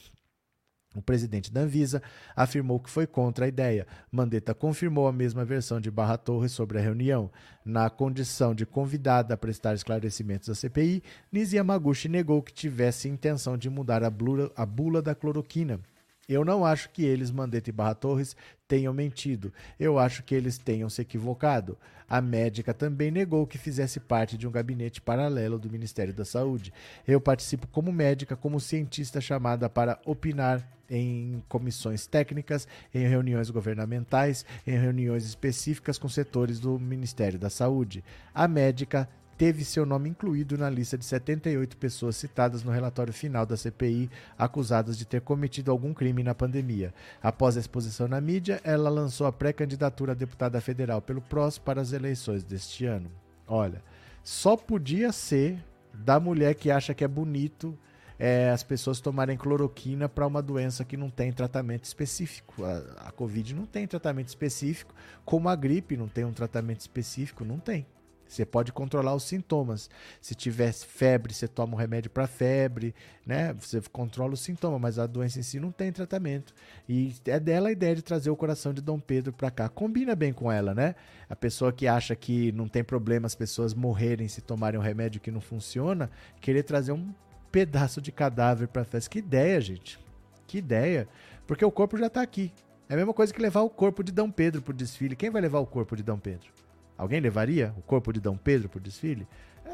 O presidente da Anvisa afirmou que foi contra a ideia. Mandetta confirmou a mesma versão de Barra Torres sobre a reunião. Na condição de convidada a prestar esclarecimentos à CPI, Nisi Yamaguchi negou que tivesse intenção de mudar a a bula da cloroquina. Eu não acho que eles, Mandetta e Barra Torres, tenham mentido. Eu acho que eles tenham se equivocado. A médica também negou que fizesse parte de um gabinete paralelo do Ministério da Saúde. Eu participo como médica, como cientista chamada para opinar em comissões técnicas, em reuniões governamentais, em reuniões específicas com setores do Ministério da Saúde. A médica teve seu nome incluído na lista de 78 pessoas citadas no relatório final da CPI acusadas de ter cometido algum crime na pandemia. Após a exposição na mídia, ela lançou a pré-candidatura a deputada federal pelo PROS para as eleições deste ano. Olha, só podia ser da mulher que acha que é bonito é, as pessoas tomarem cloroquina para uma doença que não tem tratamento específico. A, a Covid não tem tratamento específico, como a gripe não tem um tratamento específico, não tem. Você pode controlar os sintomas. Se tiver febre, você toma um remédio para febre, né? Você controla o sintoma, mas a doença em si não tem tratamento. E é dela a ideia de trazer o coração de Dom Pedro para cá. Combina bem com ela, né? A pessoa que acha que não tem problema as pessoas morrerem se tomarem um remédio que não funciona, querer trazer um pedaço de cadáver para festa. Que ideia, gente. Que ideia. Porque o corpo já está aqui. É a mesma coisa que levar o corpo de Dom Pedro pro desfile. Quem vai levar o corpo de Dom Pedro? Alguém levaria o corpo de Dom Pedro para o desfile?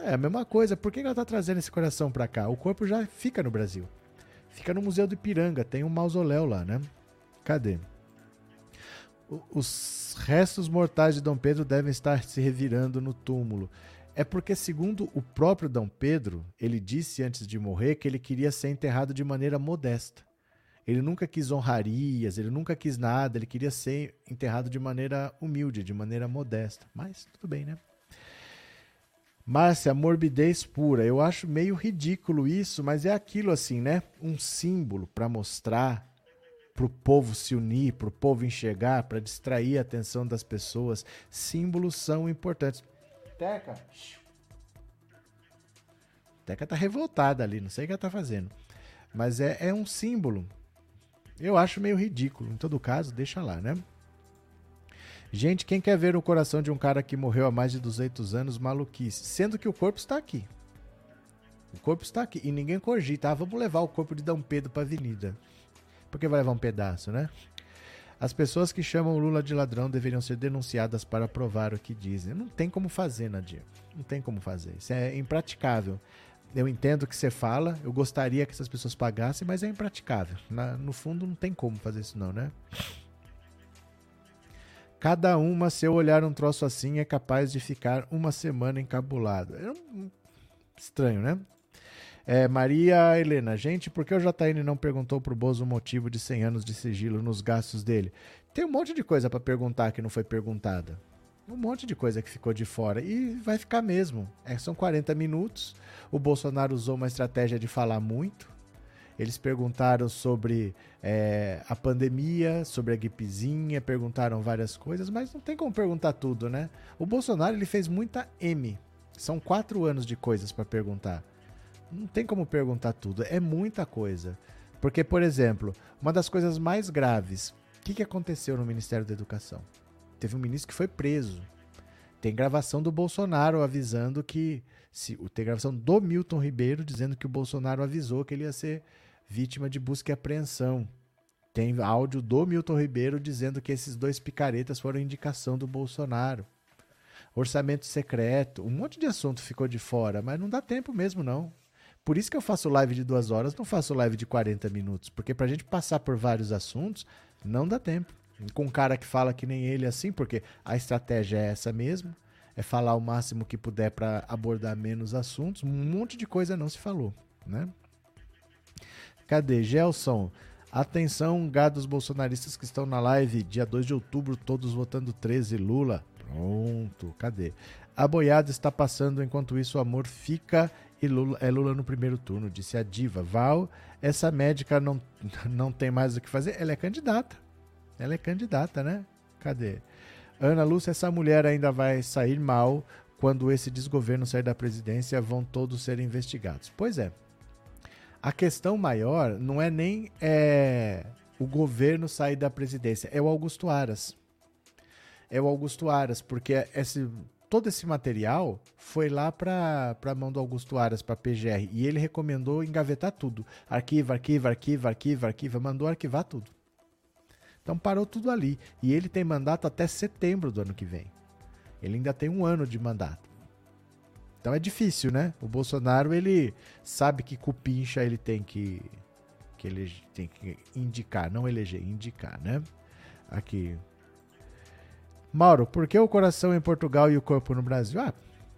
É a mesma coisa. Por que ela está trazendo esse coração para cá? O corpo já fica no Brasil. Fica no Museu do Ipiranga. Tem um mausoléu lá, né? Cadê? Os restos mortais de Dom Pedro devem estar se revirando no túmulo. É porque, segundo o próprio Dom Pedro, ele disse antes de morrer que ele queria ser enterrado de maneira modesta. Ele nunca quis honrarias, ele nunca quis nada, ele queria ser enterrado de maneira humilde, de maneira modesta. Mas tudo bem, né? Márcia, morbidez pura. Eu acho meio ridículo isso, mas é aquilo assim, né? Um símbolo para mostrar para o povo se unir, para o povo enxergar, para distrair a atenção das pessoas. Símbolos são importantes. Teca. Teca tá revoltada ali, não sei o que ela tá fazendo. Mas é, é um símbolo. Eu acho meio ridículo. Em todo caso, deixa lá, né? Gente, quem quer ver o coração de um cara que morreu há mais de 200 anos, maluquice. Sendo que o corpo está aqui. O corpo está aqui. E ninguém cogita. Ah, vamos levar o corpo de Dom Pedro para a avenida. Porque vai levar um pedaço, né? As pessoas que chamam Lula de ladrão deveriam ser denunciadas para provar o que dizem. Não tem como fazer, Nadir. Não tem como fazer. Isso é impraticável. Eu entendo o que você fala, eu gostaria que essas pessoas pagassem, mas é impraticável. Na, no fundo, não tem como fazer isso, não, né? Cada uma, se eu olhar um troço assim, é capaz de ficar uma semana encabulado. É um... estranho, né? É, Maria Helena, gente, por que o JN não perguntou pro Bozo o motivo de 100 anos de sigilo nos gastos dele? Tem um monte de coisa para perguntar que não foi perguntada. Um monte de coisa que ficou de fora. E vai ficar mesmo. É, são 40 minutos. O Bolsonaro usou uma estratégia de falar muito. Eles perguntaram sobre é, a pandemia, sobre a gripezinha, perguntaram várias coisas, mas não tem como perguntar tudo, né? O Bolsonaro ele fez muita M. São quatro anos de coisas para perguntar. Não tem como perguntar tudo, é muita coisa. Porque, por exemplo, uma das coisas mais graves, o que, que aconteceu no Ministério da Educação? Teve um ministro que foi preso. Tem gravação do Bolsonaro avisando que. Se, tem gravação do Milton Ribeiro dizendo que o Bolsonaro avisou que ele ia ser vítima de busca e apreensão. Tem áudio do Milton Ribeiro dizendo que esses dois picaretas foram indicação do Bolsonaro. Orçamento secreto, um monte de assunto ficou de fora, mas não dá tempo mesmo, não. Por isso que eu faço live de duas horas, não faço live de 40 minutos. Porque pra gente passar por vários assuntos, não dá tempo. Com um cara que fala que nem ele assim, porque a estratégia é essa mesmo. É falar o máximo que puder para abordar menos assuntos. Um monte de coisa não se falou, né? Cadê? Gelson. Atenção, gados bolsonaristas que estão na live, dia 2 de outubro, todos votando 13 Lula. Pronto, cadê? A boiada está passando, enquanto isso o amor fica e Lula, é Lula no primeiro turno, disse a diva. Val, essa médica não, não tem mais o que fazer. Ela é candidata. Ela é candidata, né? Cadê? Ana Lúcia, essa mulher ainda vai sair mal quando esse desgoverno sair da presidência, vão todos ser investigados. Pois é. A questão maior não é nem é, o governo sair da presidência, é o Augusto Aras. É o Augusto Aras, porque esse todo esse material foi lá para a mão do Augusto Aras, para a PGR, e ele recomendou engavetar tudo. Arquiva, arquiva, arquiva, arquiva, arquiva, mandou arquivar tudo. Então parou tudo ali. E ele tem mandato até setembro do ano que vem. Ele ainda tem um ano de mandato. Então é difícil, né? O Bolsonaro, ele sabe que cupincha ele tem que, que ele tem que indicar, não eleger, indicar, né? Aqui, Mauro, por que o coração em Portugal e o corpo no Brasil? Ah,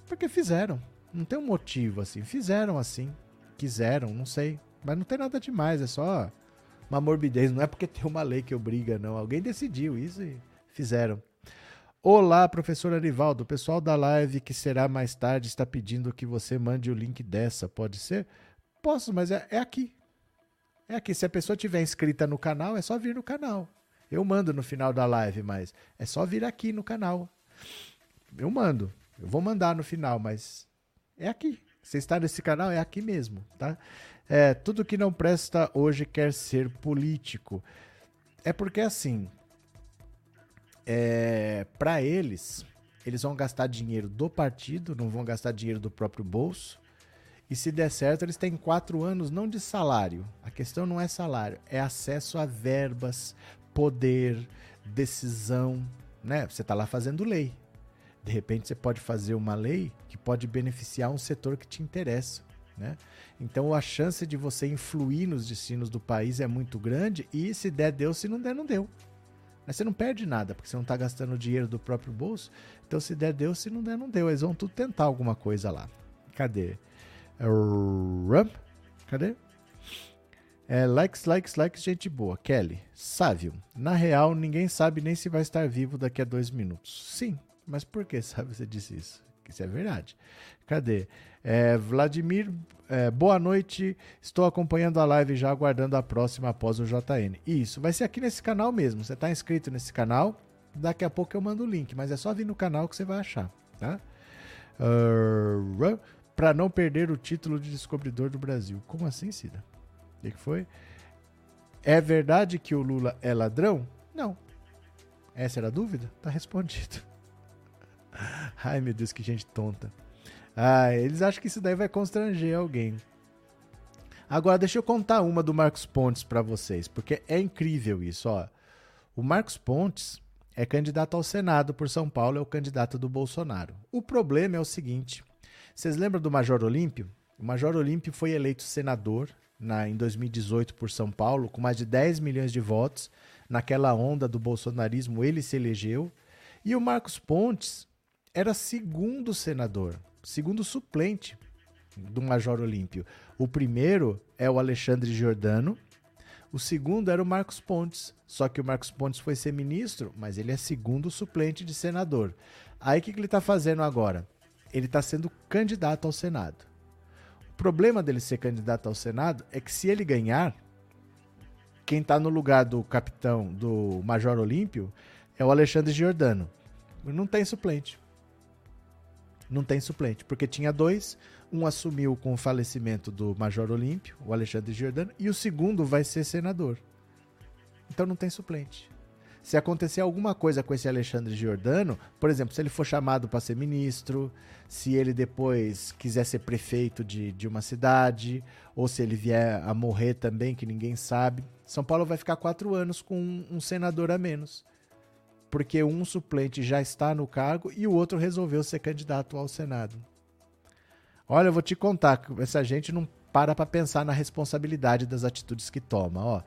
porque fizeram. Não tem um motivo assim. Fizeram assim. Quiseram, não sei. Mas não tem nada demais, é só uma morbidez. Não é porque tem uma lei que obriga, não. Alguém decidiu isso e fizeram. Olá, professor Arivaldo. O pessoal da live que será mais tarde está pedindo que você mande o link dessa. Pode ser? Posso, mas é, é aqui. É aqui. Se a pessoa tiver inscrita no canal, é só vir no canal. Eu mando no final da live, mas é só vir aqui no canal. Eu mando. Eu vou mandar no final, mas é aqui. Você está nesse canal, é aqui mesmo, tá? É, tudo que não presta hoje quer ser político. É porque assim, é, para eles, eles vão gastar dinheiro do partido, não vão gastar dinheiro do próprio bolso. E se der certo, eles têm quatro anos não de salário. A questão não é salário, é acesso a verbas, poder, decisão, né? Você está lá fazendo lei. De repente você pode fazer uma lei que pode beneficiar um setor que te interessa, né? Então a chance de você influir nos destinos do país é muito grande e se der deu, se não der não deu. Mas você não perde nada, porque você não está gastando dinheiro do próprio bolso. Então se der deu, se não der não deu. Eles vão tudo tentar alguma coisa lá. Cadê? Cadê? É, likes, likes, likes, gente boa. Kelly, Sávio. Na real, ninguém sabe nem se vai estar vivo daqui a dois minutos. Sim, mas por que sabe você disse isso? Isso é verdade. Cadê? É, Vladimir, é, boa noite. Estou acompanhando a live já aguardando a próxima após o JN. Isso, vai ser aqui nesse canal mesmo. Você está inscrito nesse canal? Daqui a pouco eu mando o link, mas é só vir no canal que você vai achar, tá? Uh, para não perder o título de descobridor do Brasil. Como assim, Cida? O que foi? É verdade que o Lula é ladrão? Não. Essa era a dúvida? Tá respondido. Ai, meu Deus, que gente tonta. Ah, eles acham que isso daí vai constranger alguém. Agora, deixa eu contar uma do Marcos Pontes para vocês, porque é incrível isso, ó. O Marcos Pontes é candidato ao Senado por São Paulo, é o candidato do Bolsonaro. O problema é o seguinte: vocês lembram do Major Olímpio? O Major Olímpio foi eleito senador na, em 2018 por São Paulo, com mais de 10 milhões de votos. Naquela onda do bolsonarismo, ele se elegeu. E o Marcos Pontes era segundo senador, segundo suplente do Major Olímpio. O primeiro é o Alexandre Giordano, o segundo era o Marcos Pontes. Só que o Marcos Pontes foi ser ministro, mas ele é segundo suplente de senador. Aí o que, que ele está fazendo agora? Ele está sendo candidato ao Senado. O problema dele ser candidato ao Senado é que se ele ganhar, quem está no lugar do capitão, do Major Olímpio, é o Alexandre Giordano. Não tem suplente. Não tem suplente, porque tinha dois, um assumiu com o falecimento do Major Olímpio, o Alexandre Giordano, e o segundo vai ser senador. Então não tem suplente. Se acontecer alguma coisa com esse Alexandre Giordano, por exemplo, se ele for chamado para ser ministro, se ele depois quiser ser prefeito de, de uma cidade, ou se ele vier a morrer também, que ninguém sabe, São Paulo vai ficar quatro anos com um, um senador a menos. Porque um suplente já está no cargo e o outro resolveu ser candidato ao Senado. Olha, eu vou te contar, essa gente não para para pensar na responsabilidade das atitudes que toma. Ó,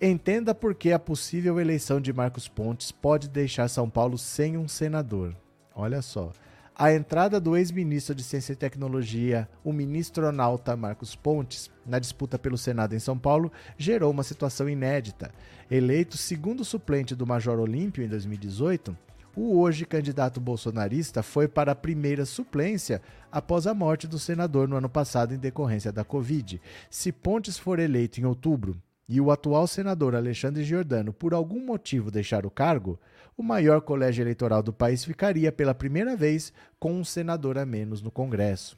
entenda por que a possível eleição de Marcos Pontes pode deixar São Paulo sem um senador. Olha só. A entrada do ex-ministro de Ciência e Tecnologia, o ministro Onalta Marcos Pontes, na disputa pelo Senado em São Paulo, gerou uma situação inédita. Eleito segundo suplente do Major Olímpio em 2018, o hoje candidato bolsonarista foi para a primeira suplência após a morte do senador no ano passado em decorrência da Covid. Se Pontes for eleito em outubro e o atual senador Alexandre Giordano por algum motivo deixar o cargo, o maior colégio eleitoral do país ficaria pela primeira vez com um senador a menos no Congresso.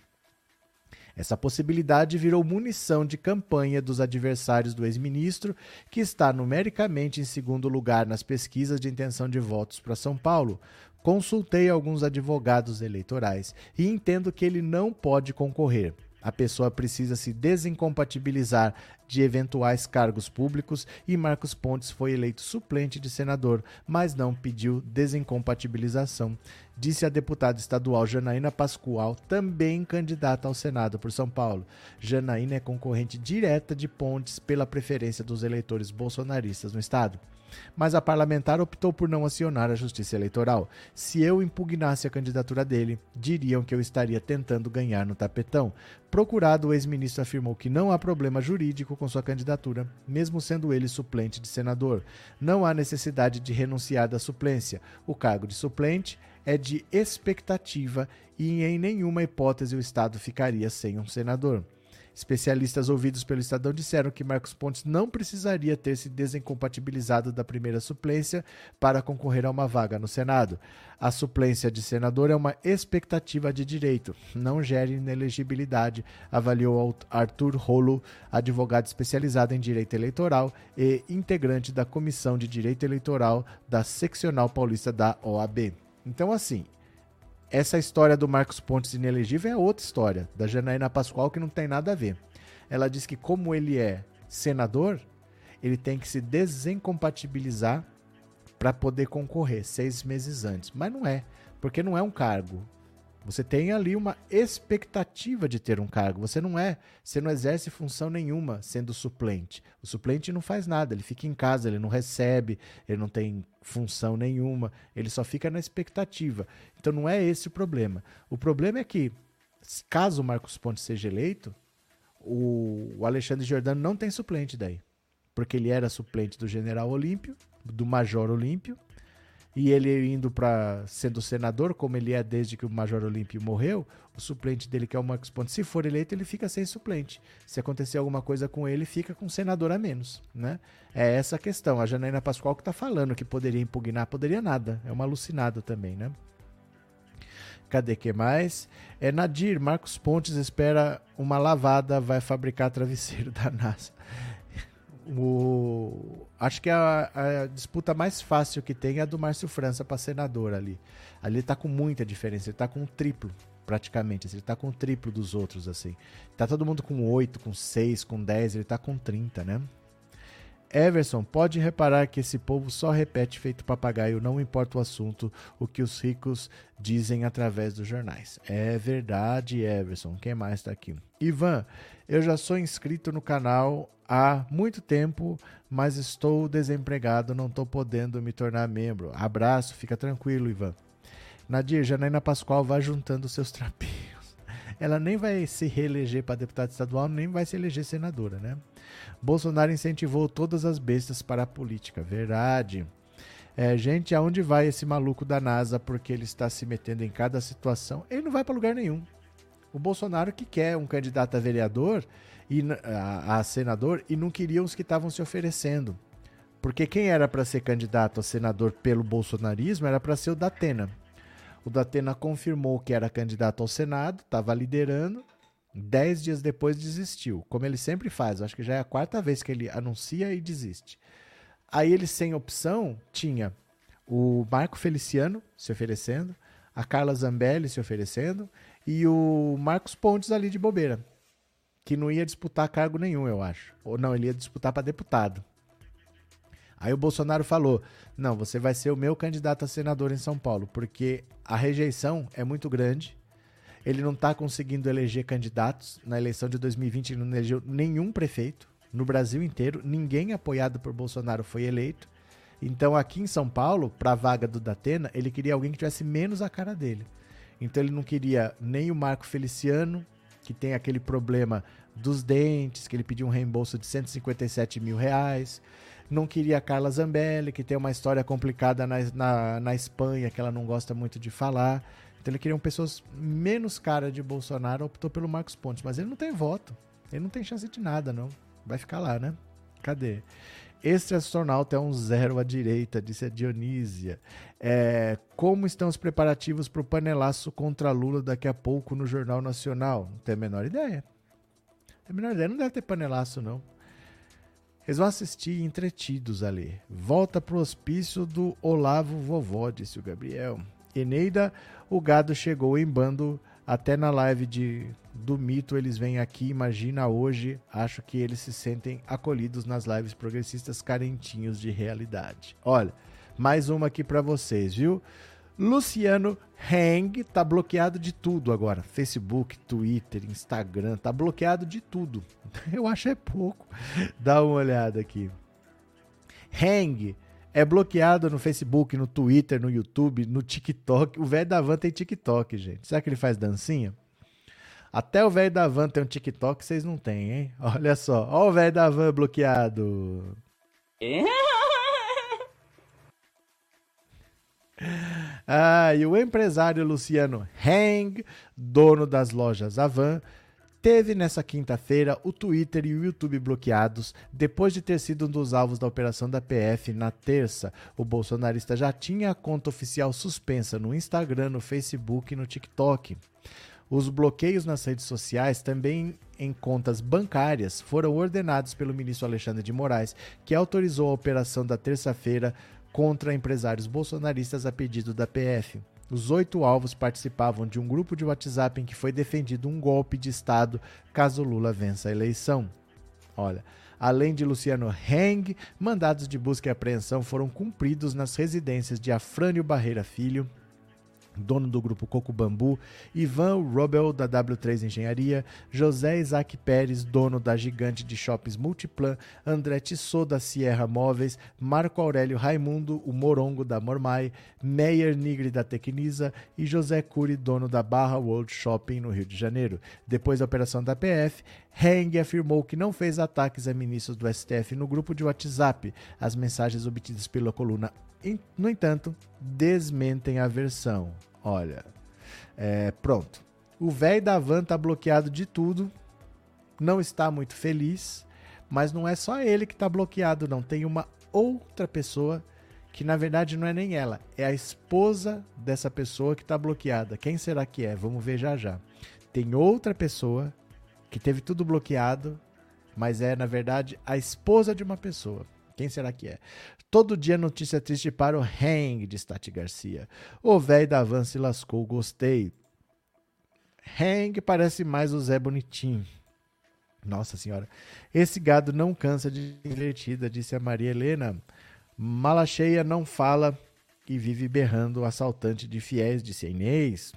Essa possibilidade virou munição de campanha dos adversários do ex-ministro, que está numericamente em segundo lugar nas pesquisas de intenção de votos para São Paulo. Consultei alguns advogados eleitorais e entendo que ele não pode concorrer. A pessoa precisa se desincompatibilizar de eventuais cargos públicos e Marcos Pontes foi eleito suplente de senador, mas não pediu desincompatibilização, disse a deputada estadual Janaína Pascoal, também candidata ao Senado por São Paulo. Janaína é concorrente direta de Pontes pela preferência dos eleitores bolsonaristas no estado mas a parlamentar optou por não acionar a Justiça Eleitoral. Se eu impugnasse a candidatura dele, diriam que eu estaria tentando ganhar no tapetão. Procurado, o ex-ministro afirmou que não há problema jurídico com sua candidatura, mesmo sendo ele suplente de senador. Não há necessidade de renunciar da suplência. O cargo de suplente é de expectativa e em nenhuma hipótese o Estado ficaria sem um senador. Especialistas ouvidos pelo Estadão disseram que Marcos Pontes não precisaria ter se desincompatibilizado da primeira suplência para concorrer a uma vaga no Senado. A suplência de senador é uma expectativa de direito, não gera inelegibilidade, avaliou Arthur Rolo, advogado especializado em direito eleitoral e integrante da Comissão de Direito Eleitoral da Seccional Paulista da OAB. Então, assim, essa história do Marcos Pontes inelegível é outra história, da Janaína Pascoal, que não tem nada a ver. Ela diz que, como ele é senador, ele tem que se desincompatibilizar para poder concorrer seis meses antes. Mas não é, porque não é um cargo. Você tem ali uma expectativa de ter um cargo. Você não é, você não exerce função nenhuma sendo suplente. O suplente não faz nada, ele fica em casa, ele não recebe, ele não tem função nenhuma, ele só fica na expectativa. Então não é esse o problema. O problema é que, caso o Marcos Pontes seja eleito, o Alexandre Jordano não tem suplente daí. Porque ele era suplente do General Olímpio, do Major Olímpio, e ele indo para sendo senador, como ele é desde que o Major Olímpio morreu, o suplente dele, que é o Marcos Pontes, se for eleito, ele fica sem suplente. Se acontecer alguma coisa com ele, fica com um senador a menos. Né? É essa a questão. A Janaína Pascoal que está falando que poderia impugnar, poderia nada. É uma alucinada também, né? Cadê que mais? É Nadir, Marcos Pontes espera uma lavada, vai fabricar travesseiro da NASA. O, acho que a, a, disputa mais fácil que tem é a do Márcio França para senador ali. Ali está com muita diferença, ele está com um triplo praticamente, assim, ele está com o triplo dos outros assim. Tá todo mundo com 8, com 6, com 10, ele está com 30, né? Everson, pode reparar que esse povo só repete feito papagaio, não importa o assunto, o que os ricos dizem através dos jornais. É verdade, Everson. Quem mais está aqui? Ivan, eu já sou inscrito no canal há muito tempo, mas estou desempregado, não estou podendo me tornar membro. Abraço, fica tranquilo, Ivan. Nadir, Janaína Pascoal vai juntando seus trapinhos. Ela nem vai se reeleger para deputada estadual, nem vai se eleger senadora, né? Bolsonaro incentivou todas as bestas para a política. Verdade. É, gente, aonde vai esse maluco da NASA porque ele está se metendo em cada situação? Ele não vai para lugar nenhum. O Bolsonaro que quer um candidato a vereador e a, a senador e não queria os que estavam se oferecendo. Porque quem era para ser candidato a senador pelo bolsonarismo era para ser o Datena. O Datena confirmou que era candidato ao Senado, estava liderando, Dez dias depois desistiu, como ele sempre faz. Acho que já é a quarta vez que ele anuncia e desiste. Aí ele, sem opção, tinha o Marco Feliciano se oferecendo, a Carla Zambelli se oferecendo e o Marcos Pontes ali de bobeira, que não ia disputar cargo nenhum, eu acho. Ou não, ele ia disputar para deputado. Aí o Bolsonaro falou: não, você vai ser o meu candidato a senador em São Paulo, porque a rejeição é muito grande ele não está conseguindo eleger candidatos. Na eleição de 2020, ele não elegeu nenhum prefeito. No Brasil inteiro, ninguém apoiado por Bolsonaro foi eleito. Então, aqui em São Paulo, para a vaga do Datena, ele queria alguém que tivesse menos a cara dele. Então, ele não queria nem o Marco Feliciano, que tem aquele problema dos dentes, que ele pediu um reembolso de 157 mil reais. Não queria a Carla Zambelli, que tem uma história complicada na, na, na Espanha, que ela não gosta muito de falar. Então ele queria pessoas menos cara de Bolsonaro, optou pelo Marcos Pontes. Mas ele não tem voto. Ele não tem chance de nada, não. Vai ficar lá, né? Cadê? Este astronauta é um zero à direita, disse a Dionísia. É, como estão os preparativos para o panelaço contra Lula daqui a pouco no Jornal Nacional? Não tenho a menor ideia. Não tenho a menor ideia. Não deve ter panelaço, não. Eles vão assistir entretidos ali. Volta pro hospício do Olavo Vovó, disse o Gabriel. Eneida, o gado chegou em bando. Até na live de, do mito eles vêm aqui. Imagina hoje. Acho que eles se sentem acolhidos nas lives progressistas carentinhos de realidade. Olha, mais uma aqui para vocês, viu? Luciano Hang tá bloqueado de tudo agora. Facebook, Twitter, Instagram, tá bloqueado de tudo. Eu acho é pouco. Dá uma olhada aqui. Hang é bloqueado no Facebook, no Twitter, no YouTube, no TikTok. O velho da van tem TikTok, gente. Será que ele faz dancinha? Até o velho da van tem um TikTok, vocês não têm, hein? Olha só. Olha o velho da van bloqueado. ah, e o empresário Luciano Heng, dono das lojas Avan, teve nessa quinta-feira o Twitter e o YouTube bloqueados depois de ter sido um dos alvos da operação da PF na terça. O bolsonarista já tinha a conta oficial suspensa no Instagram, no Facebook e no TikTok. Os bloqueios nas redes sociais, também em contas bancárias, foram ordenados pelo ministro Alexandre de Moraes, que autorizou a operação da terça-feira contra empresários bolsonaristas a pedido da PF. Os oito alvos participavam de um grupo de WhatsApp em que foi defendido um golpe de Estado caso Lula vença a eleição. Olha, além de Luciano Heng, mandados de busca e apreensão foram cumpridos nas residências de Afrânio Barreira Filho, dono do grupo Coco Bambu, Ivan Robel, da W3 Engenharia, José Isaac Pérez, dono da gigante de shoppings Multiplan, André Tissot, da Sierra Móveis, Marco Aurélio Raimundo, o Morongo, da Mormai, Meyer Nigri, da Tecnisa e José Cury, dono da Barra World Shopping, no Rio de Janeiro. Depois da operação da PF, Heng afirmou que não fez ataques a ministros do STF no grupo de WhatsApp. As mensagens obtidas pela coluna no entanto, desmentem a versão. Olha, é, pronto. O velho da van tá bloqueado de tudo, não está muito feliz, mas não é só ele que está bloqueado, não. Tem uma outra pessoa que na verdade não é nem ela, é a esposa dessa pessoa que está bloqueada. Quem será que é? Vamos ver já já. Tem outra pessoa que teve tudo bloqueado, mas é na verdade a esposa de uma pessoa. Quem será que é? Todo dia notícia triste para o Hang, de Stati Garcia. O velho da van se lascou, gostei. Hang parece mais o Zé Bonitinho. Nossa senhora. Esse gado não cansa de divertida, disse a Maria Helena. Mala cheia não fala e vive berrando o assaltante de fiéis, disse a Inês.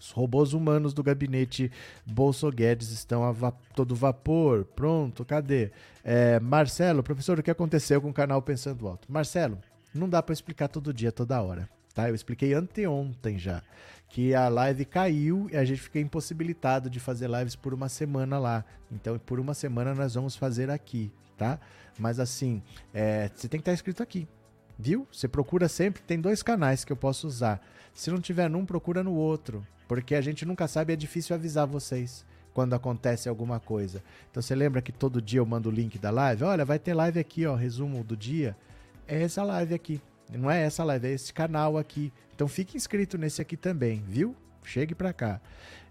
Os robôs humanos do gabinete Bolso Guedes estão a va todo vapor. Pronto, cadê? É, Marcelo, professor, o que aconteceu com o canal Pensando Alto? Marcelo, não dá para explicar todo dia, toda hora. Tá? Eu expliquei anteontem já que a live caiu e a gente fica impossibilitado de fazer lives por uma semana lá. Então, por uma semana nós vamos fazer aqui, tá? Mas assim, é, você tem que estar inscrito aqui, viu? Você procura sempre, tem dois canais que eu posso usar. Se não tiver num, procura no outro. Porque a gente nunca sabe, é difícil avisar vocês quando acontece alguma coisa. Então você lembra que todo dia eu mando o link da live? Olha, vai ter live aqui, ó, resumo do dia. É essa live aqui. Não é essa live, é esse canal aqui. Então fique inscrito nesse aqui também, viu? Chegue pra cá.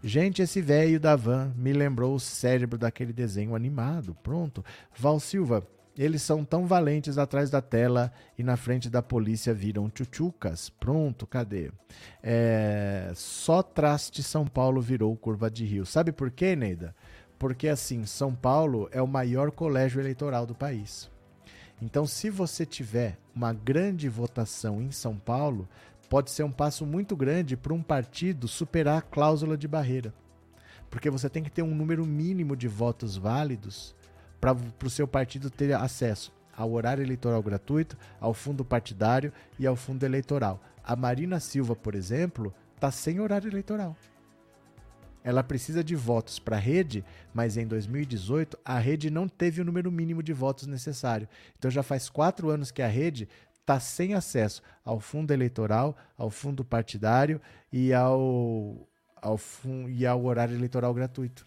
Gente, esse velho da van me lembrou o cérebro daquele desenho animado. Pronto. Val Silva, eles são tão valentes atrás da tela e na frente da polícia viram tchutchucas. Pronto, cadê? É, só traste São Paulo virou curva de rio. Sabe por quê, Neida? Porque assim, São Paulo é o maior colégio eleitoral do país. Então, se você tiver uma grande votação em São Paulo, pode ser um passo muito grande para um partido superar a cláusula de barreira. Porque você tem que ter um número mínimo de votos válidos para o seu partido ter acesso ao horário eleitoral gratuito, ao fundo partidário e ao fundo eleitoral. A Marina Silva, por exemplo, está sem horário eleitoral. Ela precisa de votos para a rede, mas em 2018 a rede não teve o número mínimo de votos necessário. Então já faz quatro anos que a rede está sem acesso ao fundo eleitoral, ao fundo partidário e ao, ao, e ao horário eleitoral gratuito.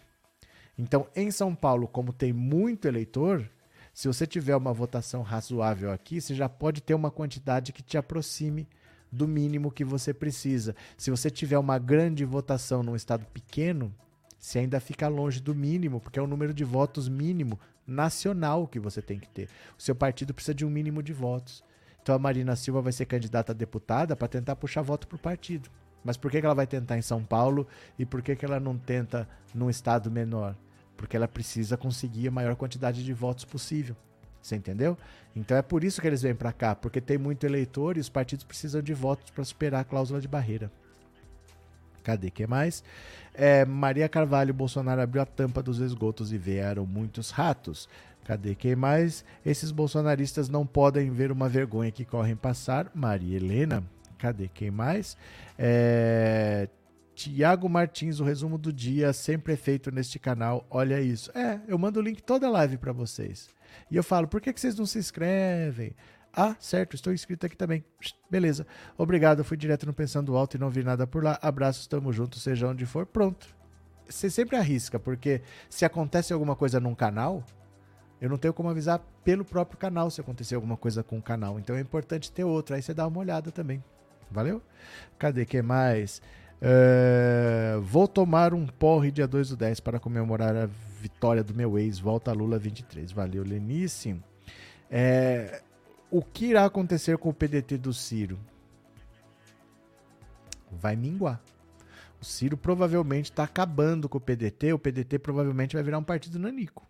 Então, em São Paulo, como tem muito eleitor, se você tiver uma votação razoável aqui, você já pode ter uma quantidade que te aproxime do mínimo que você precisa. Se você tiver uma grande votação num estado pequeno, você ainda fica longe do mínimo, porque é o número de votos mínimo nacional que você tem que ter. O seu partido precisa de um mínimo de votos. Então a Marina Silva vai ser candidata a deputada para tentar puxar voto para o partido. Mas por que ela vai tentar em São Paulo e por que ela não tenta num estado menor? Porque ela precisa conseguir a maior quantidade de votos possível. Você entendeu? Então é por isso que eles vêm para cá, porque tem muito eleitor e os partidos precisam de votos para superar a cláusula de barreira. Cadê que mais? É, Maria Carvalho, Bolsonaro abriu a tampa dos esgotos e vieram muitos ratos. Cadê quem mais? Esses bolsonaristas não podem ver uma vergonha que correm passar. Maria Helena. Cadê quem mais? É, Tiago Martins, o resumo do dia sempre é feito neste canal. Olha isso. É, eu mando o link toda a live para vocês. E eu falo, por que, que vocês não se inscrevem? Ah, certo, estou inscrito aqui também. Beleza. Obrigado, fui direto no Pensando Alto e não vi nada por lá. Abraços, tamo junto, seja onde for. Pronto. Você sempre arrisca, porque se acontece alguma coisa num canal, eu não tenho como avisar pelo próprio canal se acontecer alguma coisa com o canal. Então é importante ter outro. Aí você dá uma olhada também. Valeu? Cadê que mais? É, vou tomar um porre dia 2 do 10 para comemorar a vitória do meu ex. Volta Lula 23. Valeu, Lenice. É, o que irá acontecer com o PDT do Ciro? Vai minguar. O Ciro provavelmente está acabando com o PDT. O PDT provavelmente vai virar um partido nanico.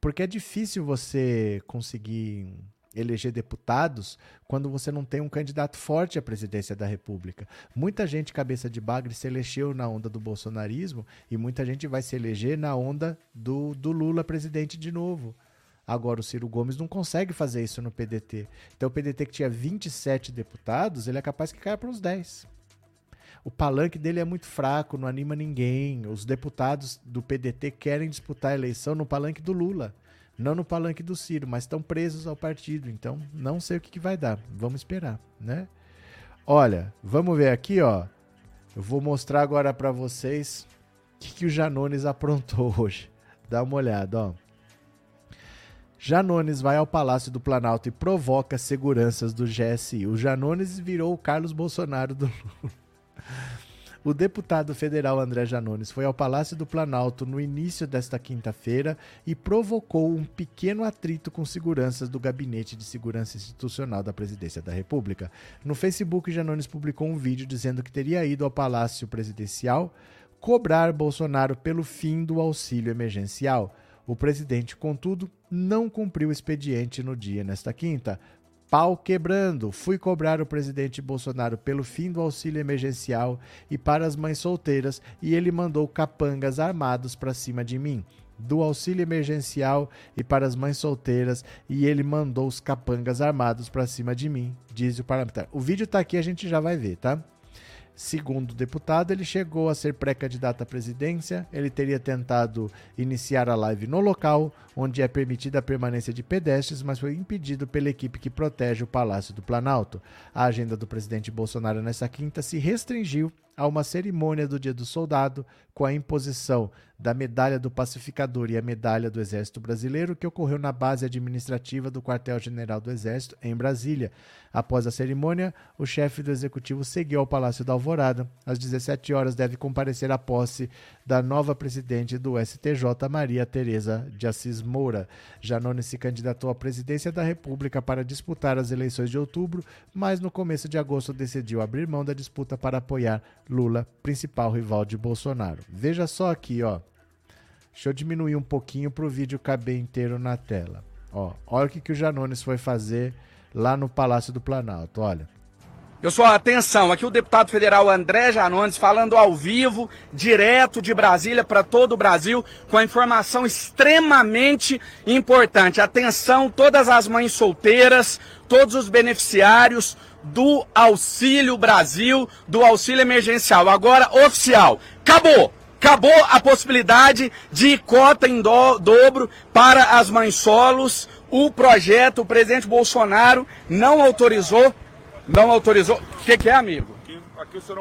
Porque é difícil você conseguir eleger deputados quando você não tem um candidato forte à presidência da República. Muita gente cabeça de bagre se elegeu na onda do bolsonarismo e muita gente vai se eleger na onda do, do Lula presidente de novo. Agora o Ciro Gomes não consegue fazer isso no PDT. Então o PDT que tinha 27 deputados, ele é capaz que caia para uns 10. O palanque dele é muito fraco, não anima ninguém. Os deputados do PDT querem disputar a eleição no palanque do Lula não no palanque do Ciro, mas estão presos ao partido. Então, não sei o que, que vai dar. Vamos esperar, né? Olha, vamos ver aqui, ó. Eu vou mostrar agora para vocês o que, que o Janones aprontou hoje. Dá uma olhada, ó. Janones vai ao Palácio do Planalto e provoca seguranças do GSI. O Janones virou o Carlos Bolsonaro do Lula. O deputado federal André Janones foi ao Palácio do Planalto no início desta quinta-feira e provocou um pequeno atrito com seguranças do Gabinete de Segurança Institucional da Presidência da República. No Facebook, Janones publicou um vídeo dizendo que teria ido ao Palácio Presidencial cobrar Bolsonaro pelo fim do auxílio emergencial. O presidente, contudo, não cumpriu o expediente no dia nesta quinta pau quebrando. Fui cobrar o presidente Bolsonaro pelo fim do auxílio emergencial e para as mães solteiras e ele mandou capangas armados para cima de mim. Do auxílio emergencial e para as mães solteiras e ele mandou os capangas armados para cima de mim, diz o parlamentar. O vídeo está aqui, a gente já vai ver, tá? Segundo o deputado, ele chegou a ser pré-candidato à presidência. Ele teria tentado iniciar a live no local, onde é permitida a permanência de pedestres, mas foi impedido pela equipe que protege o Palácio do Planalto. A agenda do presidente Bolsonaro nessa quinta se restringiu a uma cerimônia do Dia do Soldado com a imposição da Medalha do Pacificador e a Medalha do Exército Brasileiro, que ocorreu na base administrativa do Quartel-General do Exército, em Brasília. Após a cerimônia, o chefe do executivo seguiu ao Palácio da Alvorada. Às 17 horas deve comparecer à posse da nova presidente do STJ, Maria Tereza de Assis Moura. Janone se candidatou à presidência da República para disputar as eleições de outubro, mas no começo de agosto decidiu abrir mão da disputa para apoiar Lula, principal rival de Bolsonaro. Veja só aqui, ó. Deixa eu diminuir um pouquinho para o vídeo caber inteiro na tela. Ó, olha o que, que o Janones foi fazer lá no Palácio do Planalto, olha. Sou, atenção, aqui o deputado federal André Janones falando ao vivo, direto de Brasília para todo o Brasil, com a informação extremamente importante. Atenção, todas as mães solteiras, todos os beneficiários do Auxílio Brasil, do auxílio emergencial. Agora, oficial, acabou! Acabou a possibilidade de cota em do, dobro para as mães solos. O projeto, o presidente Bolsonaro não autorizou. Não autorizou. O que, que é, amigo?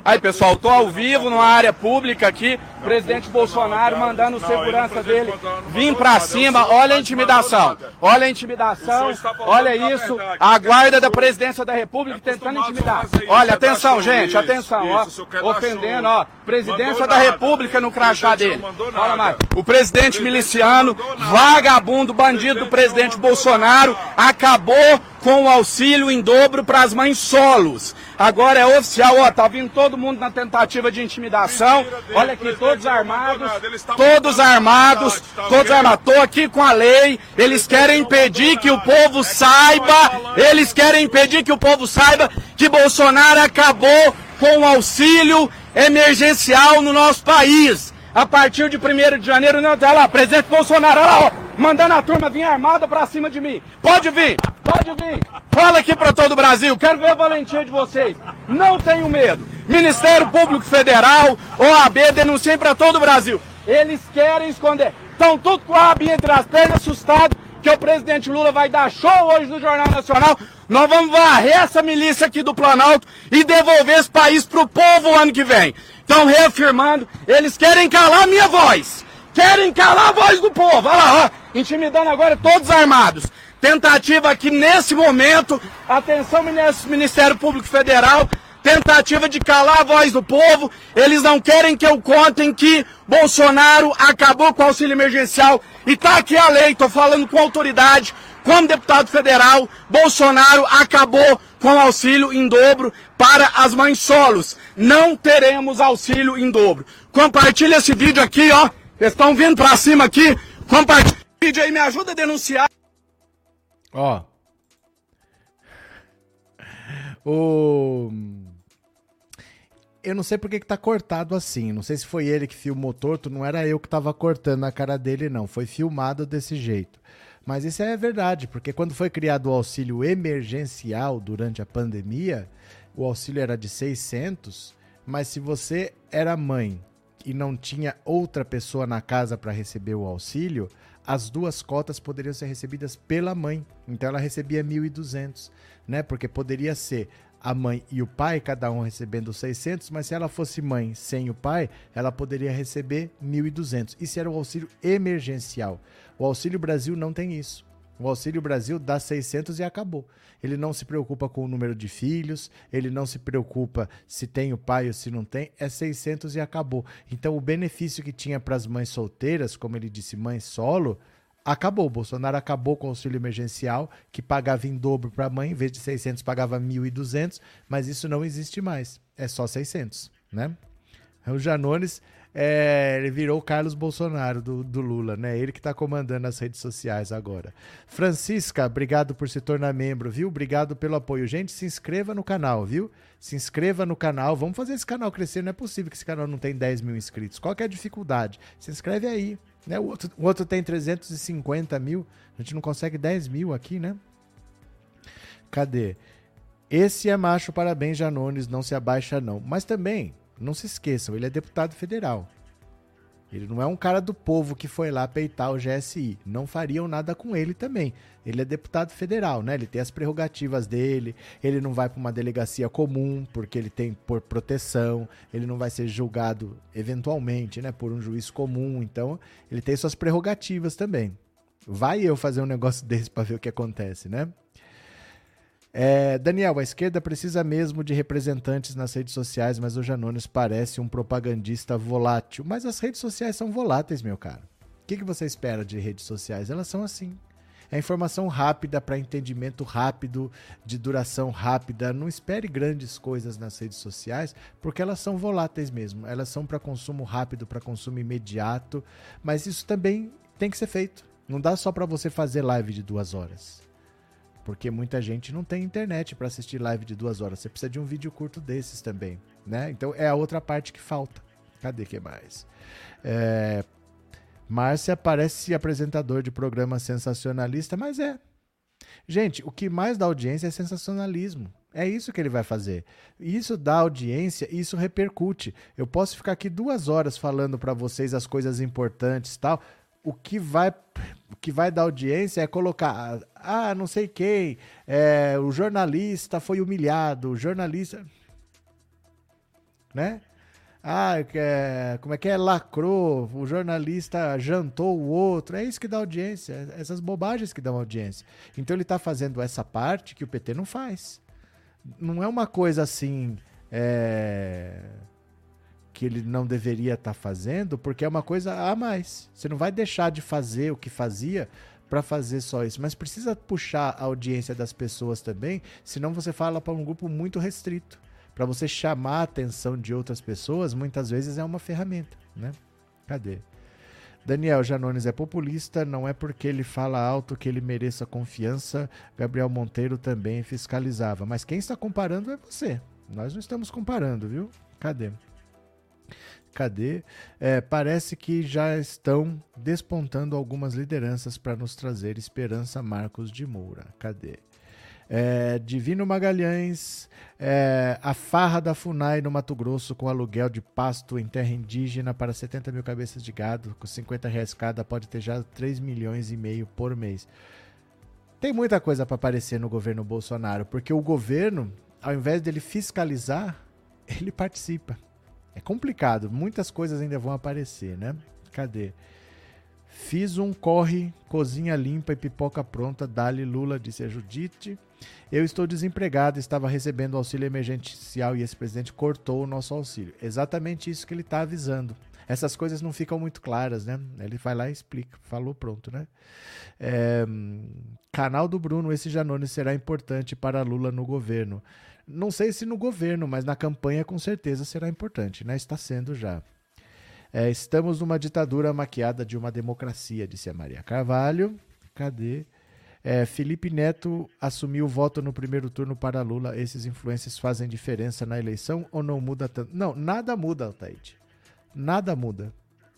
Aí, pessoal, tô ao vivo numa área pública aqui, presidente Bolsonaro mandando o segurança dele vir para cima. Olha a intimidação. Olha a intimidação. Olha isso. A guarda da presidência da República tentando intimidar. Olha, atenção, gente, atenção, ó. Ofendendo, ó. Presidência da República no crachá dele. Fala mais. O presidente miliciano, vagabundo, bandido do presidente Bolsonaro, acabou com o auxílio em dobro para as mães solos. Agora é oficial, ó, tá vindo todo mundo na tentativa de intimidação. Olha aqui, todos armados, todos armados, todos armados. Tô aqui com a lei. Eles querem impedir que o povo saiba, eles querem impedir que o povo saiba que Bolsonaro acabou com o auxílio emergencial no nosso país. A partir de 1 de janeiro, não, tá lá, presidente Bolsonaro, olha lá, ó, mandando a turma vir armada pra cima de mim. Pode vir, pode vir. Fala aqui para todo o Brasil, quero ver a valentia de vocês. Não tenho medo. Ministério Público Federal, OAB, denunciem para todo o Brasil. Eles querem esconder. Estão tudo com a rabo entre as pernas, assustados, que o presidente Lula vai dar show hoje no Jornal Nacional. Nós vamos varrer essa milícia aqui do Planalto e devolver esse país pro povo ano que vem. Estão reafirmando, eles querem calar a minha voz. Querem calar a voz do povo. Olha lá, ó, intimidando agora todos armados. Tentativa aqui nesse momento, atenção Ministério Público Federal, tentativa de calar a voz do povo. Eles não querem que eu contem que Bolsonaro acabou com o auxílio emergencial. E tá aqui a lei, tô falando com autoridade, como deputado federal, Bolsonaro acabou com auxílio em dobro para as mães solos. Não teremos auxílio em dobro. Compartilha esse vídeo aqui, ó. Eles estão vindo para cima aqui. Compartilha esse vídeo aí, me ajuda a denunciar. Ó. O... Eu não sei por que, que tá cortado assim. Não sei se foi ele que filmou torto. Não era eu que tava cortando a cara dele, não. Foi filmado desse jeito. Mas isso é verdade, porque quando foi criado o auxílio emergencial durante a pandemia, o auxílio era de 600, mas se você era mãe e não tinha outra pessoa na casa para receber o auxílio, as duas cotas poderiam ser recebidas pela mãe. Então ela recebia 1.200, né? Porque poderia ser a mãe e o pai, cada um recebendo 600, mas se ela fosse mãe sem o pai, ela poderia receber 1.200. Isso era o auxílio emergencial. O Auxílio Brasil não tem isso. O Auxílio Brasil dá 600 e acabou. Ele não se preocupa com o número de filhos, ele não se preocupa se tem o pai ou se não tem, é 600 e acabou. Então o benefício que tinha para as mães solteiras, como ele disse, mãe solo, acabou. O Bolsonaro acabou com o auxílio emergencial, que pagava em dobro para a mãe, em vez de 600 pagava 1.200, mas isso não existe mais. É só 600, né? O Janones é, ele virou o Carlos Bolsonaro do, do Lula, né? Ele que está comandando as redes sociais agora. Francisca, obrigado por se tornar membro, viu? Obrigado pelo apoio. Gente, se inscreva no canal, viu? Se inscreva no canal. Vamos fazer esse canal crescer. Não é possível que esse canal não tenha 10 mil inscritos. Qual é a dificuldade? Se inscreve aí. Né? O, outro, o outro tem 350 mil. A gente não consegue 10 mil aqui, né? Cadê? Esse é macho, parabéns, Janones, não se abaixa não. Mas também, não se esqueçam, ele é deputado federal. Ele não é um cara do povo que foi lá peitar o GSI. Não fariam nada com ele também. Ele é deputado federal, né? Ele tem as prerrogativas dele. Ele não vai para uma delegacia comum, porque ele tem por proteção. Ele não vai ser julgado eventualmente, né, por um juiz comum. Então, ele tem suas prerrogativas também. Vai eu fazer um negócio desse para ver o que acontece, né? É, Daniel, a esquerda precisa mesmo de representantes nas redes sociais, mas o Janones parece um propagandista volátil. Mas as redes sociais são voláteis, meu caro. O que, que você espera de redes sociais? Elas são assim. É informação rápida para entendimento rápido, de duração rápida. Não espere grandes coisas nas redes sociais, porque elas são voláteis mesmo. Elas são para consumo rápido, para consumo imediato. Mas isso também tem que ser feito. Não dá só para você fazer live de duas horas. Porque muita gente não tem internet para assistir live de duas horas. Você precisa de um vídeo curto desses também, né? Então é a outra parte que falta. Cadê que mais? É... Márcia parece apresentador de programa sensacionalista, mas é. Gente, o que mais dá audiência é sensacionalismo. É isso que ele vai fazer. Isso dá audiência, isso repercute. Eu posso ficar aqui duas horas falando para vocês as coisas importantes tal o que vai o que vai dar audiência é colocar ah não sei quem é, o jornalista foi humilhado o jornalista né? Ah é, como é que é? Lacrou o jornalista jantou o outro. É isso que dá audiência é essas bobagens que dão audiência. Então ele está fazendo essa parte que o PT não faz. Não é uma coisa assim é que ele não deveria estar tá fazendo, porque é uma coisa a mais. Você não vai deixar de fazer o que fazia para fazer só isso, mas precisa puxar a audiência das pessoas também, senão você fala para um grupo muito restrito. Para você chamar a atenção de outras pessoas, muitas vezes é uma ferramenta, né? Cadê? Daniel Janones é populista, não é porque ele fala alto que ele mereça confiança. Gabriel Monteiro também fiscalizava. Mas quem está comparando é você. Nós não estamos comparando, viu? Cadê? Cadê? É, parece que já estão despontando algumas lideranças para nos trazer esperança Marcos de Moura. Cadê? É, Divino Magalhães, é, a farra da FUNAI no Mato Grosso com aluguel de pasto em terra indígena para 70 mil cabeças de gado, com 50 reais cada, pode ter já 3 milhões e meio por mês. Tem muita coisa para aparecer no governo Bolsonaro, porque o governo, ao invés dele fiscalizar, ele participa. É complicado, muitas coisas ainda vão aparecer, né? Cadê? Fiz um corre, cozinha limpa e pipoca pronta, dali Lula, disse a Judite. Eu estou desempregado, estava recebendo auxílio emergencial e esse presidente cortou o nosso auxílio. Exatamente isso que ele está avisando. Essas coisas não ficam muito claras, né? Ele vai lá e explica. Falou, pronto, né? É, canal do Bruno, esse Janone será importante para Lula no governo. Não sei se no governo, mas na campanha com certeza será importante, né? Está sendo já. É, estamos numa ditadura maquiada de uma democracia, disse a Maria Carvalho. Cadê? É, Felipe Neto assumiu o voto no primeiro turno para Lula. Esses influências fazem diferença na eleição ou não muda tanto? Não, nada muda, Altaide. Nada muda.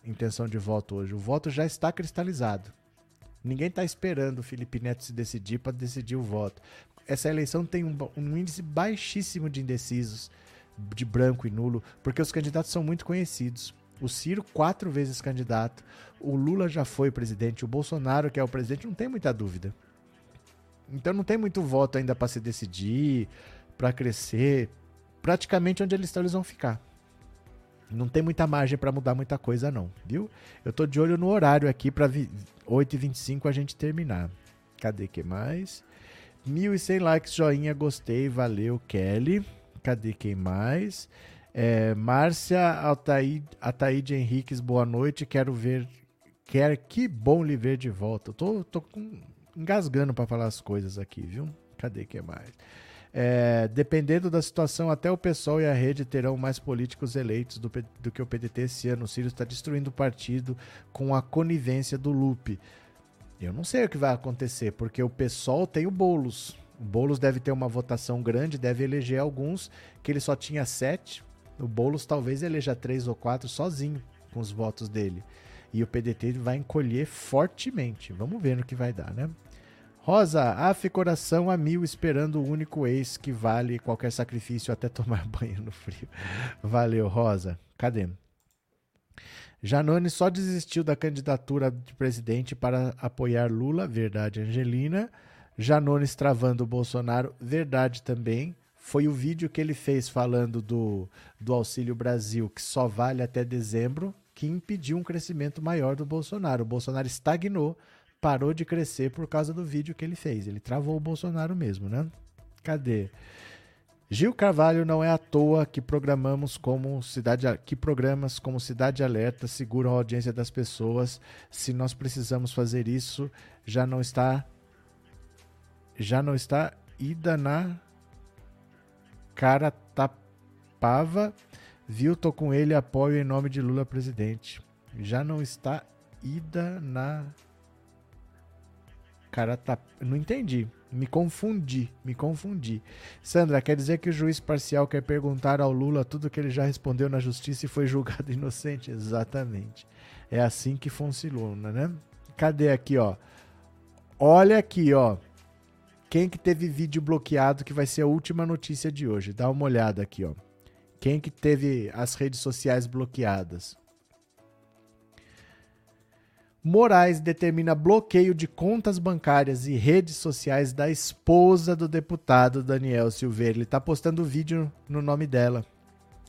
Intenção de voto hoje. O voto já está cristalizado. Ninguém está esperando o Felipe Neto se decidir para decidir o voto. Essa eleição tem um, um índice baixíssimo de indecisos, de branco e nulo, porque os candidatos são muito conhecidos. O Ciro, quatro vezes candidato. O Lula já foi presidente. O Bolsonaro, que é o presidente, não tem muita dúvida. Então não tem muito voto ainda para se decidir, para crescer. Praticamente onde eles estão, eles vão ficar. Não tem muita margem para mudar muita coisa, não, viu? Eu tô de olho no horário aqui para 8h25 a gente terminar. Cadê que mais? 1.100 likes, joinha, gostei, valeu, Kelly. Cadê quem mais? É, Márcia Altaíde, Ataíde Henriques, boa noite. Quero ver. Quer que bom lhe ver de volta. Tô, tô com, engasgando para falar as coisas aqui, viu? Cadê que mais? É, dependendo da situação, até o PSOL e a rede terão mais políticos eleitos do, do que o PDT esse ano. O Ciro está destruindo o partido com a conivência do Lupe. Eu não sei o que vai acontecer, porque o PSOL tem o Boulos. O Boulos deve ter uma votação grande, deve eleger alguns, que ele só tinha sete. O Boulos talvez eleja três ou quatro sozinho com os votos dele. E o PDT vai encolher fortemente. Vamos ver no que vai dar, né? Rosa, af coração a mil, esperando o único ex que vale qualquer sacrifício até tomar banho no frio. Valeu, Rosa. Cadê? Janone só desistiu da candidatura de presidente para apoiar Lula, verdade, Angelina. Janones travando o Bolsonaro, verdade também. Foi o vídeo que ele fez falando do, do Auxílio Brasil, que só vale até dezembro, que impediu um crescimento maior do Bolsonaro. O Bolsonaro estagnou parou de crescer por causa do vídeo que ele fez. Ele travou o Bolsonaro mesmo, né? Cadê? Gil Carvalho não é à toa que programamos como cidade que programas como Cidade Alerta seguram a audiência das pessoas. Se nós precisamos fazer isso, já não está já não está ida na cara tapava. Viu, tô com ele, apoio em nome de Lula presidente. Já não está ida na cara tá. Não entendi. Me confundi, me confundi. Sandra, quer dizer que o juiz parcial quer perguntar ao Lula tudo que ele já respondeu na justiça e foi julgado inocente? Exatamente. É assim que funciona, né? Cadê aqui, ó? Olha aqui, ó. Quem que teve vídeo bloqueado que vai ser a última notícia de hoje? Dá uma olhada aqui, ó. Quem que teve as redes sociais bloqueadas? Moraes determina bloqueio de contas bancárias e redes sociais da esposa do deputado Daniel Silveira. Ele está postando vídeo no nome dela.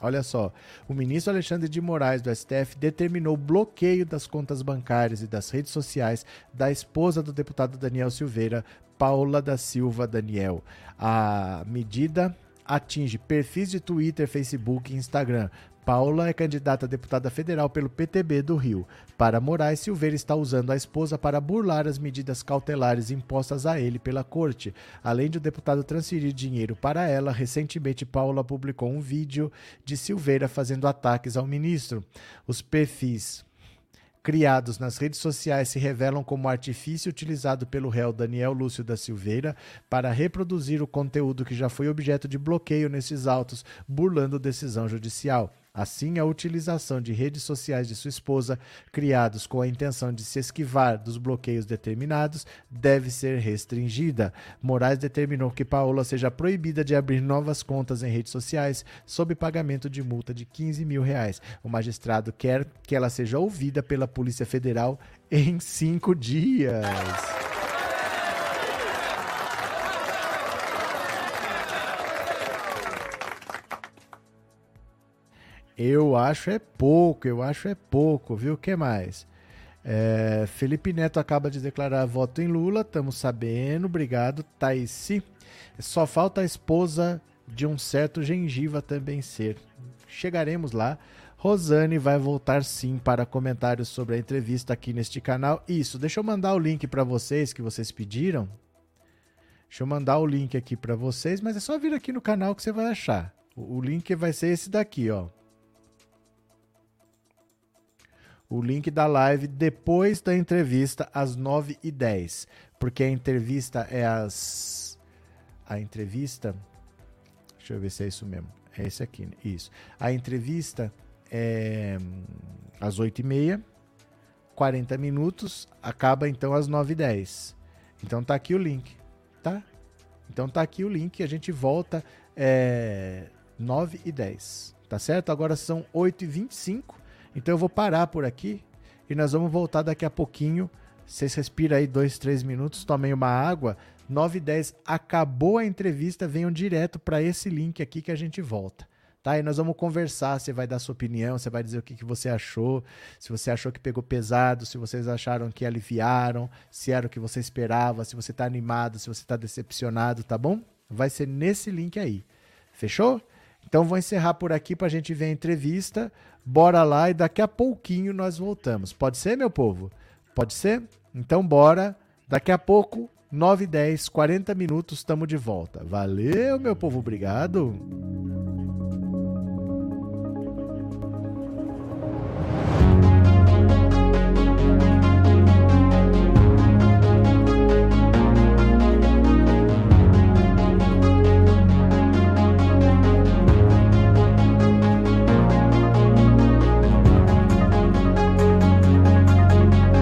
Olha só, o ministro Alexandre de Moraes do STF determinou bloqueio das contas bancárias e das redes sociais da esposa do deputado Daniel Silveira, Paula da Silva Daniel. A medida atinge perfis de Twitter, Facebook e Instagram, Paula é candidata a deputada federal pelo PTB do Rio. Para Moraes, Silveira está usando a esposa para burlar as medidas cautelares impostas a ele pela corte. Além de o deputado transferir dinheiro para ela, recentemente Paula publicou um vídeo de Silveira fazendo ataques ao ministro. Os perfis criados nas redes sociais se revelam como artifício utilizado pelo réu Daniel Lúcio da Silveira para reproduzir o conteúdo que já foi objeto de bloqueio nesses autos, burlando decisão judicial. Assim, a utilização de redes sociais de sua esposa, criados com a intenção de se esquivar dos bloqueios determinados, deve ser restringida. Moraes determinou que Paola seja proibida de abrir novas contas em redes sociais sob pagamento de multa de 15 mil reais. O magistrado quer que ela seja ouvida pela Polícia Federal em cinco dias. Eu acho é pouco, eu acho é pouco, viu? O que mais? É, Felipe Neto acaba de declarar voto em Lula, estamos sabendo, obrigado, Thaisi. Só falta a esposa de um certo gengiva também ser. Chegaremos lá. Rosane vai voltar sim para comentários sobre a entrevista aqui neste canal. Isso, deixa eu mandar o link para vocês que vocês pediram. Deixa eu mandar o link aqui para vocês, mas é só vir aqui no canal que você vai achar. O link vai ser esse daqui, ó. O link da live depois da entrevista às 9h10. Porque a entrevista é às. A entrevista. Deixa eu ver se é isso mesmo. É esse aqui, né? isso. A entrevista é hum, às 8h30, 40 minutos, acaba então às 9h10. Então tá aqui o link, tá? Então tá aqui o link, a gente volta é, 9 e 10, tá certo? Agora são 8 e 25, então eu vou parar por aqui e nós vamos voltar daqui a pouquinho. Vocês respiram aí dois, três minutos, tomem uma água. 9 e 10 acabou a entrevista, venham direto para esse link aqui que a gente volta. Tá? E nós vamos conversar, você vai dar sua opinião, você vai dizer o que, que você achou, se você achou que pegou pesado, se vocês acharam que aliviaram, se era o que você esperava, se você está animado, se você está decepcionado, tá bom? Vai ser nesse link aí. Fechou? Então vou encerrar por aqui para a gente ver a entrevista. Bora lá e daqui a pouquinho nós voltamos. Pode ser, meu povo? Pode ser? Então bora. Daqui a pouco, 9 10, 40 minutos, estamos de volta. Valeu, meu povo. Obrigado.